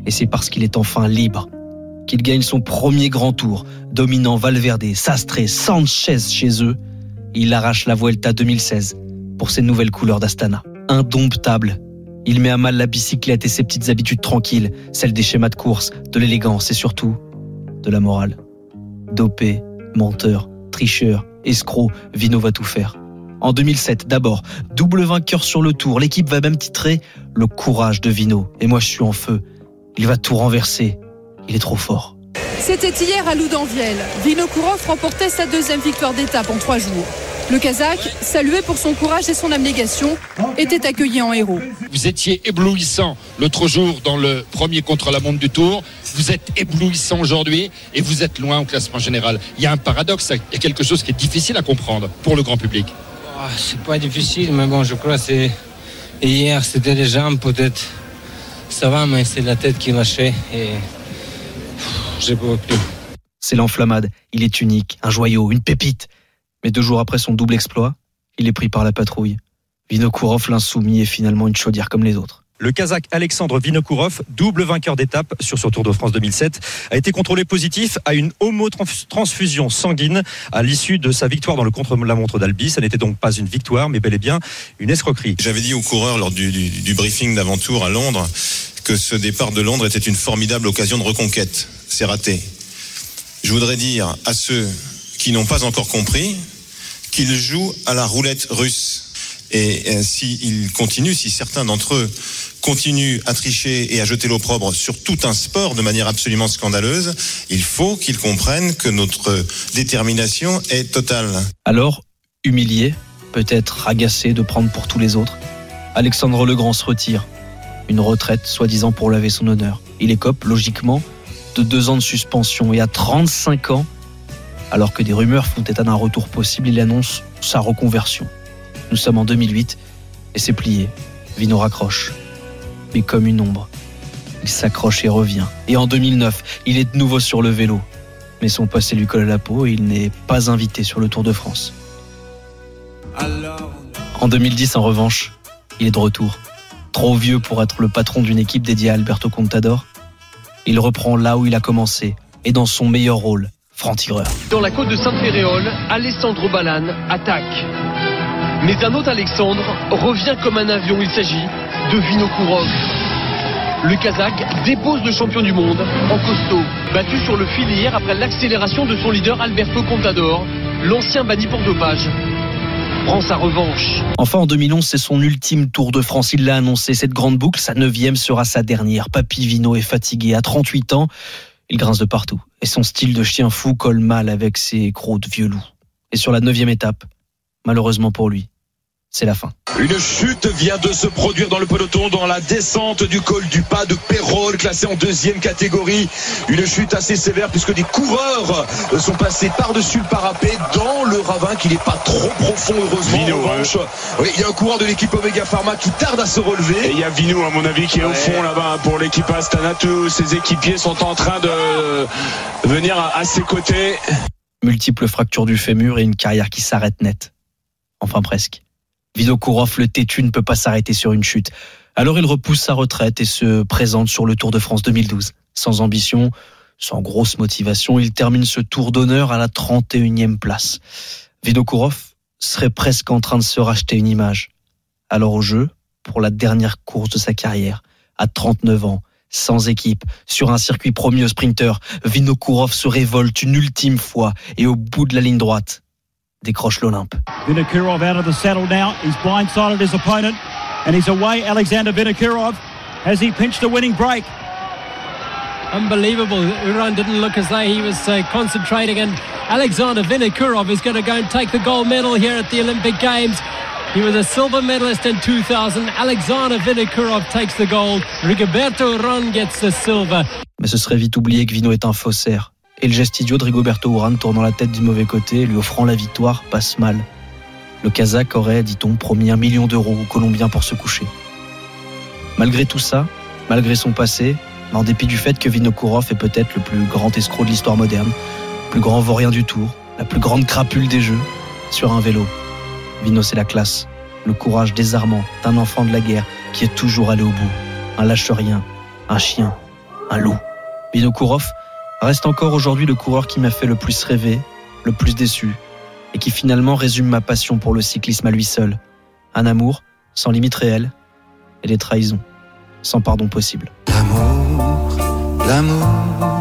Et c'est parce qu'il est enfin libre qu'il gagne son premier grand tour, dominant Valverde, Sastre, Sanchez chez eux. Il arrache la Vuelta 2016 pour ses nouvelles couleurs d'Astana. Indomptable, il met à mal la bicyclette et ses petites habitudes tranquilles, celles des schémas de course, de l'élégance et surtout de la morale. Dopé, menteur, tricheur, escroc, Vino va tout faire. En 2007, d'abord, double vainqueur sur le tour, l'équipe va même titrer le courage de Vino. Et moi je suis en feu. Il va tout renverser. Il est trop fort. C'était hier à Loudanviel. Vinokourov remportait sa deuxième victoire d'étape en trois jours. Le Kazakh, salué pour son courage et son abnégation, était accueilli en héros. Vous étiez éblouissant l'autre jour dans le premier contre-la-montre du Tour. Vous êtes éblouissant aujourd'hui et vous êtes loin au classement général. Il y a un paradoxe, il y a quelque chose qui est difficile à comprendre pour le grand public. Ah, c'est pas difficile, mais bon, je crois que c'est hier, c'était les jambes peut-être ça va, mais c'est la tête qui lâchait et j'ai pas plus. C'est l'enflammade. Il est unique, un joyau, une pépite. Mais deux jours après son double exploit, il est pris par la patrouille. Vinokourov, l'insoumis, est finalement une chaudière comme les autres. Le Kazakh Alexandre Vinokourov, double vainqueur d'étape sur ce Tour de France 2007, a été contrôlé positif à une homotransfusion sanguine à l'issue de sa victoire dans le contre-la-montre d'Albi. Ça n'était donc pas une victoire, mais bel et bien une escroquerie. J'avais dit aux coureurs lors du, du briefing d'avant-tour à Londres que ce départ de Londres était une formidable occasion de reconquête. C'est raté. Je voudrais dire à ceux qui n'ont pas encore compris qu'ils jouent à la roulette russe. Et euh, s'ils continuent, si certains d'entre eux continuent à tricher et à jeter l'opprobre sur tout un sport de manière absolument scandaleuse, il faut qu'ils comprennent que notre détermination est totale. Alors, humilié, peut-être agacé de prendre pour tous les autres, Alexandre Legrand se retire une retraite soi-disant pour laver son honneur. Il écope logiquement de deux ans de suspension et à 35 ans, alors que des rumeurs font état d'un retour possible, il annonce sa reconversion. Nous sommes en 2008 et c'est plié. Vino raccroche. Mais comme une ombre, il s'accroche et revient. Et en 2009, il est de nouveau sur le vélo. Mais son passé lui colle à la peau et il n'est pas invité sur le Tour de France. En 2010, en revanche, il est de retour trop vieux pour être le patron d'une équipe dédiée à Alberto Contador. Il reprend là où il a commencé et dans son meilleur rôle, franc-tireur. Dans la côte de Sainte-Féréole, Alessandro Balan attaque. Mais un autre Alexandre revient comme un avion. Il s'agit de Vinokourov. Le Kazakh dépose le champion du monde en costaud, battu sur le fil hier après l'accélération de son leader Alberto Contador, l'ancien banni pour dopage prend sa revanche. Enfin, en 2011, c'est son ultime Tour de France. Il l'a annoncé. Cette grande boucle, sa neuvième sera sa dernière. Papy Vino est fatigué. À 38 ans, il grince de partout. Et son style de chien fou colle mal avec ses crocs de vieux loup. Et sur la neuvième étape, malheureusement pour lui, c'est la fin. Une chute vient de se produire dans le peloton dans la descente du col du pas de Pérol, classé en deuxième catégorie. Une chute assez sévère puisque des coureurs sont passés par-dessus le parapet dans le ravin qui n'est pas trop profond heureusement. Vino, oui, il y a un coureur de l'équipe Omega Pharma qui tarde à se relever. Et il y a Vino à mon avis qui est au fond là-bas pour l'équipe Astana. Tous ses équipiers sont en train de venir à ses côtés. Multiples fractures du fémur et une carrière qui s'arrête net. Enfin presque. Vinokourov, le têtu, ne peut pas s'arrêter sur une chute. Alors il repousse sa retraite et se présente sur le Tour de France 2012. Sans ambition, Sans grosse motivation, il termine ce tour d'honneur à la 31e place. Vinokourov serait presque en train de se racheter une image. Alors au jeu, pour la dernière course de sa carrière, à 39 ans, sans équipe, sur un circuit promis au sprinter, Vinokourov se révolte une ultime fois et au bout de la ligne droite, décroche l'Olympe. Out of the saddle now. He's blindsided his opponent and he's away. Alexander Vinokourov has he pinched the winning break? Unbelievable. Uran didn't look as though he was uh, concentrating and Alexander Vinokourov is going to go and take the gold medal here at the Olympic Games. He was a silver medalist in 2000. Alexander Vinokourov takes the gold. Rigoberto Uran gets the silver. Mais ce serait vite oublié que Vino est un faussaire. Et le geste idiot de Rigoberto Urán tournant la tête du mauvais côté, lui offrant la victoire, passe mal. Le Kazakh aurait, dit-on, promis un million d'euros aux Colombiens pour se coucher. Malgré tout ça, malgré son passé, en dépit du fait que Vinokourov est peut-être le plus grand escroc de l'histoire moderne, le plus grand vaurien du tour, la plus grande crapule des jeux, sur un vélo, Vino, c'est la classe, le courage désarmant d'un enfant de la guerre qui est toujours allé au bout. Un lâche-rien, un chien, un loup. Vino Kourov reste encore aujourd'hui le coureur qui m'a fait le plus rêver, le plus déçu, et qui finalement résume ma passion pour le cyclisme à lui seul. Un amour sans limite réelle et des trahisons sans pardon possible. L'amour, l'amour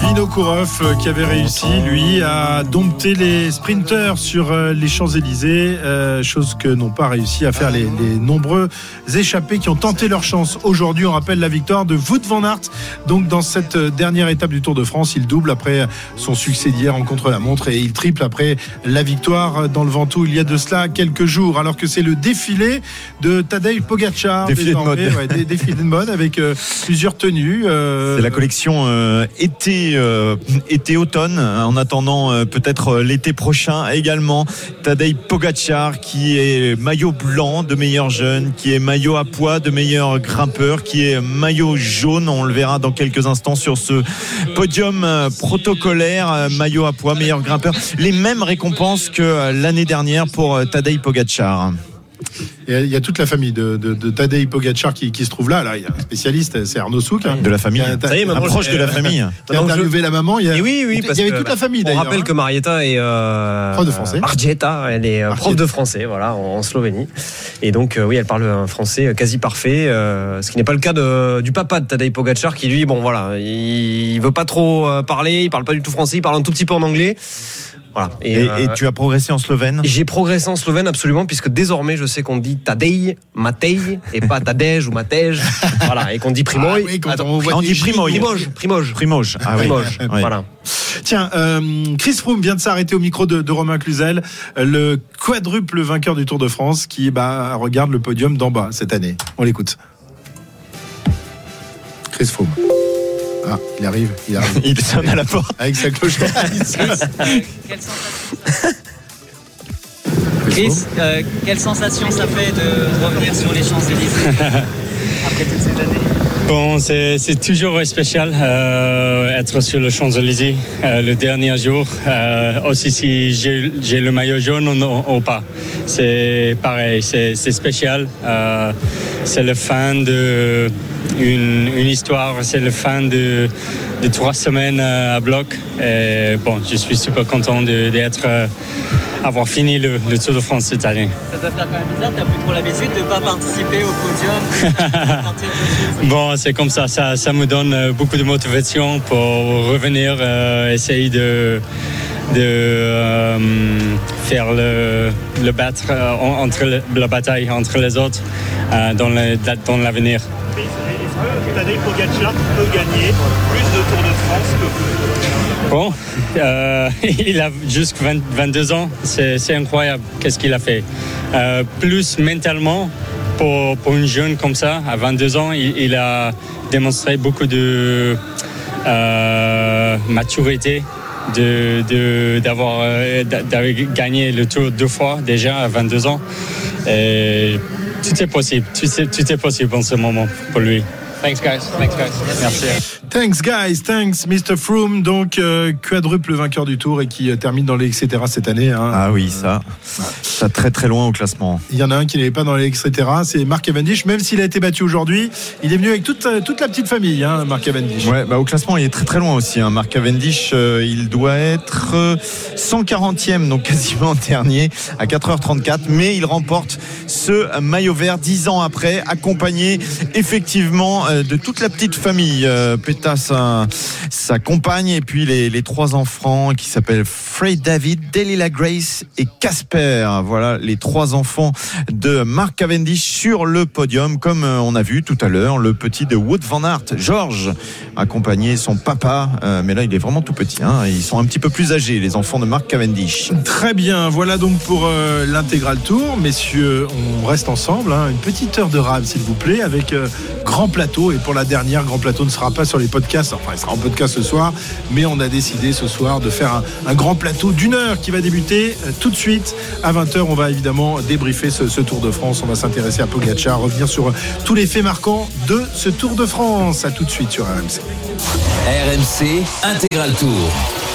Vinokourov euh, qui avait réussi, lui, à dompter les sprinters sur euh, les Champs-Élysées, euh, chose que n'ont pas réussi à faire les, nombreux échappés qui ont tenté leur chance. Aujourd'hui, on rappelle la victoire de Wout van Aert. Donc, dans cette dernière étape du Tour de France, il double après son succès d'hier en contre-la-montre et il triple après la victoire dans le Ventoux il y a de cela quelques jours, alors que c'est le défilé de Tadej Pogacar. Défilé de mode. défilé de mode avec plusieurs tenues. c'est la collection été, euh, été automne en attendant euh, peut-être euh, l'été prochain également Tadej Pogacar qui est maillot blanc de meilleur jeune qui est maillot à poids de meilleur grimpeur qui est maillot jaune. On le verra dans quelques instants sur ce podium protocolaire maillot à poids meilleur grimpeur les mêmes récompenses que l'année dernière pour Tadej Pogacar il y a toute la famille de, de, de Tadej Pogacar qui, qui, se trouve là. Là, il y a un spécialiste, c'est Arnaud Souk. Hein. de la famille. Ça y est, proche de la famille. Qui a interviewé la maman. Il y, a, oui, oui, parce il y avait toute la famille. On rappelle que Marietta est euh, prof de français. Margieta, elle est euh, prof de français, voilà, en, Slovénie. Et donc, euh, oui, elle parle un français quasi parfait, euh, ce qui n'est pas le cas de, du papa de Tadej Pogacar, qui lui, bon, voilà, il, il veut pas trop parler, il parle pas du tout français, il parle un tout petit peu en anglais. Voilà. Et, et, tu as progressé en slovène J'ai progressé en slovène absolument, puisque désormais je sais qu'on dit Tadej, Matej, et pas Tadej ou Matej. voilà, et qu'on dit Primoy. Ah oui, quand on, on, dit Primoy. Primoge. Primoge. Ah, Primoge. Voilà. Tiens, euh, Chris Froome vient de s'arrêter au micro de, de, Romain Cluzel, le quadruple vainqueur du Tour de France, qui bah, regarde le podium d'en bas cette année. On l'écoute. Chris Froome. Ah, il arrive, il arrive. il sonne à la porte. Avec sa cloche. Chris, euh, quelle sensation ça fait de revenir sur les Champs-Élysées après toutes ces années? Bon, c'est toujours spécial euh, être sur les Champs-Élysées euh, le dernier jour. Euh, aussi si j'ai le maillot jaune ou, pas. C'est pareil, c'est spécial. Euh, c'est le fin de une, histoire, c'est le fin de, trois semaines à bloc. Bon, je suis super content d'être, euh, avoir fini le, le, Tour de France cette année. Ça doit faire quand même bizarre, t'as plus trop l'habitude de ne pas participer au podium. bon, c'est comme ça, ça, ça me donne euh, beaucoup de motivation pour revenir, euh, essayer de de euh, faire le, le battre euh, entre le, la bataille entre les autres euh, dans l'avenir. Est-ce que Tadej Pogacar peut gagner plus de Tour de France que vous Bon, euh, il a juste 20, 22 ans, c'est incroyable qu'est-ce qu'il a fait. Euh, plus mentalement, pour, pour une jeune comme ça, à 22 ans, il, a démontré beaucoup de euh, maturité d'avoir gagné le tour deux fois déjà à 22 ans. Tout est possible, tout est, tout est possible en ce moment pour lui. Thanks guys. Thanks guys. Merci. Thanks guys, thanks Mr. Froome, donc euh, quadruple vainqueur du Tour et qui euh, termine dans les etc cette année. Hein. Ah oui, ça, ça très très loin au classement. Il y en a un qui n'est pas dans les etc, c'est Mark Cavendish. Même s'il a été battu aujourd'hui, il est venu avec toute, euh, toute la petite famille, hein, Mark Cavendish. Ouais, bah, au classement il est très très loin aussi. Hein. Mark Cavendish, il doit être 140e, donc quasiment dernier à 4h34, mais il remporte ce maillot vert dix ans après, accompagné effectivement euh, de toute la petite famille. Euh, Péta, sa, sa compagne, et puis les, trois enfants qui s'appellent Fred David, Delilah Grace et Casper. Voilà les trois enfants de Mark Cavendish sur le podium, comme euh, on a vu tout à l'heure, le petit de Wood Van Aert, George, accompagné son papa, mais là il est vraiment tout petit. Hein. Ils sont un petit peu plus âgés, les enfants de Mark Cavendish. Très bien, voilà donc pour l'intégral tour. Messieurs, on reste ensemble. Hein. Une petite heure de rame, s'il vous plaît, avec grand plateau. Et pour la dernière, grand plateau ne sera pas sur les podcasts. Enfin, il sera en podcast ce soir. Mais on a décidé ce soir de faire un, grand plateau d'une heure qui va débuter euh, tout de suite à 20h. On va évidemment débriefer ce, Tour de France. On va s'intéresser à Pogacar, revenir sur euh, tous les faits marquants de ce Tour de France. À tout de suite sur RMC. RMC Intégral Tour.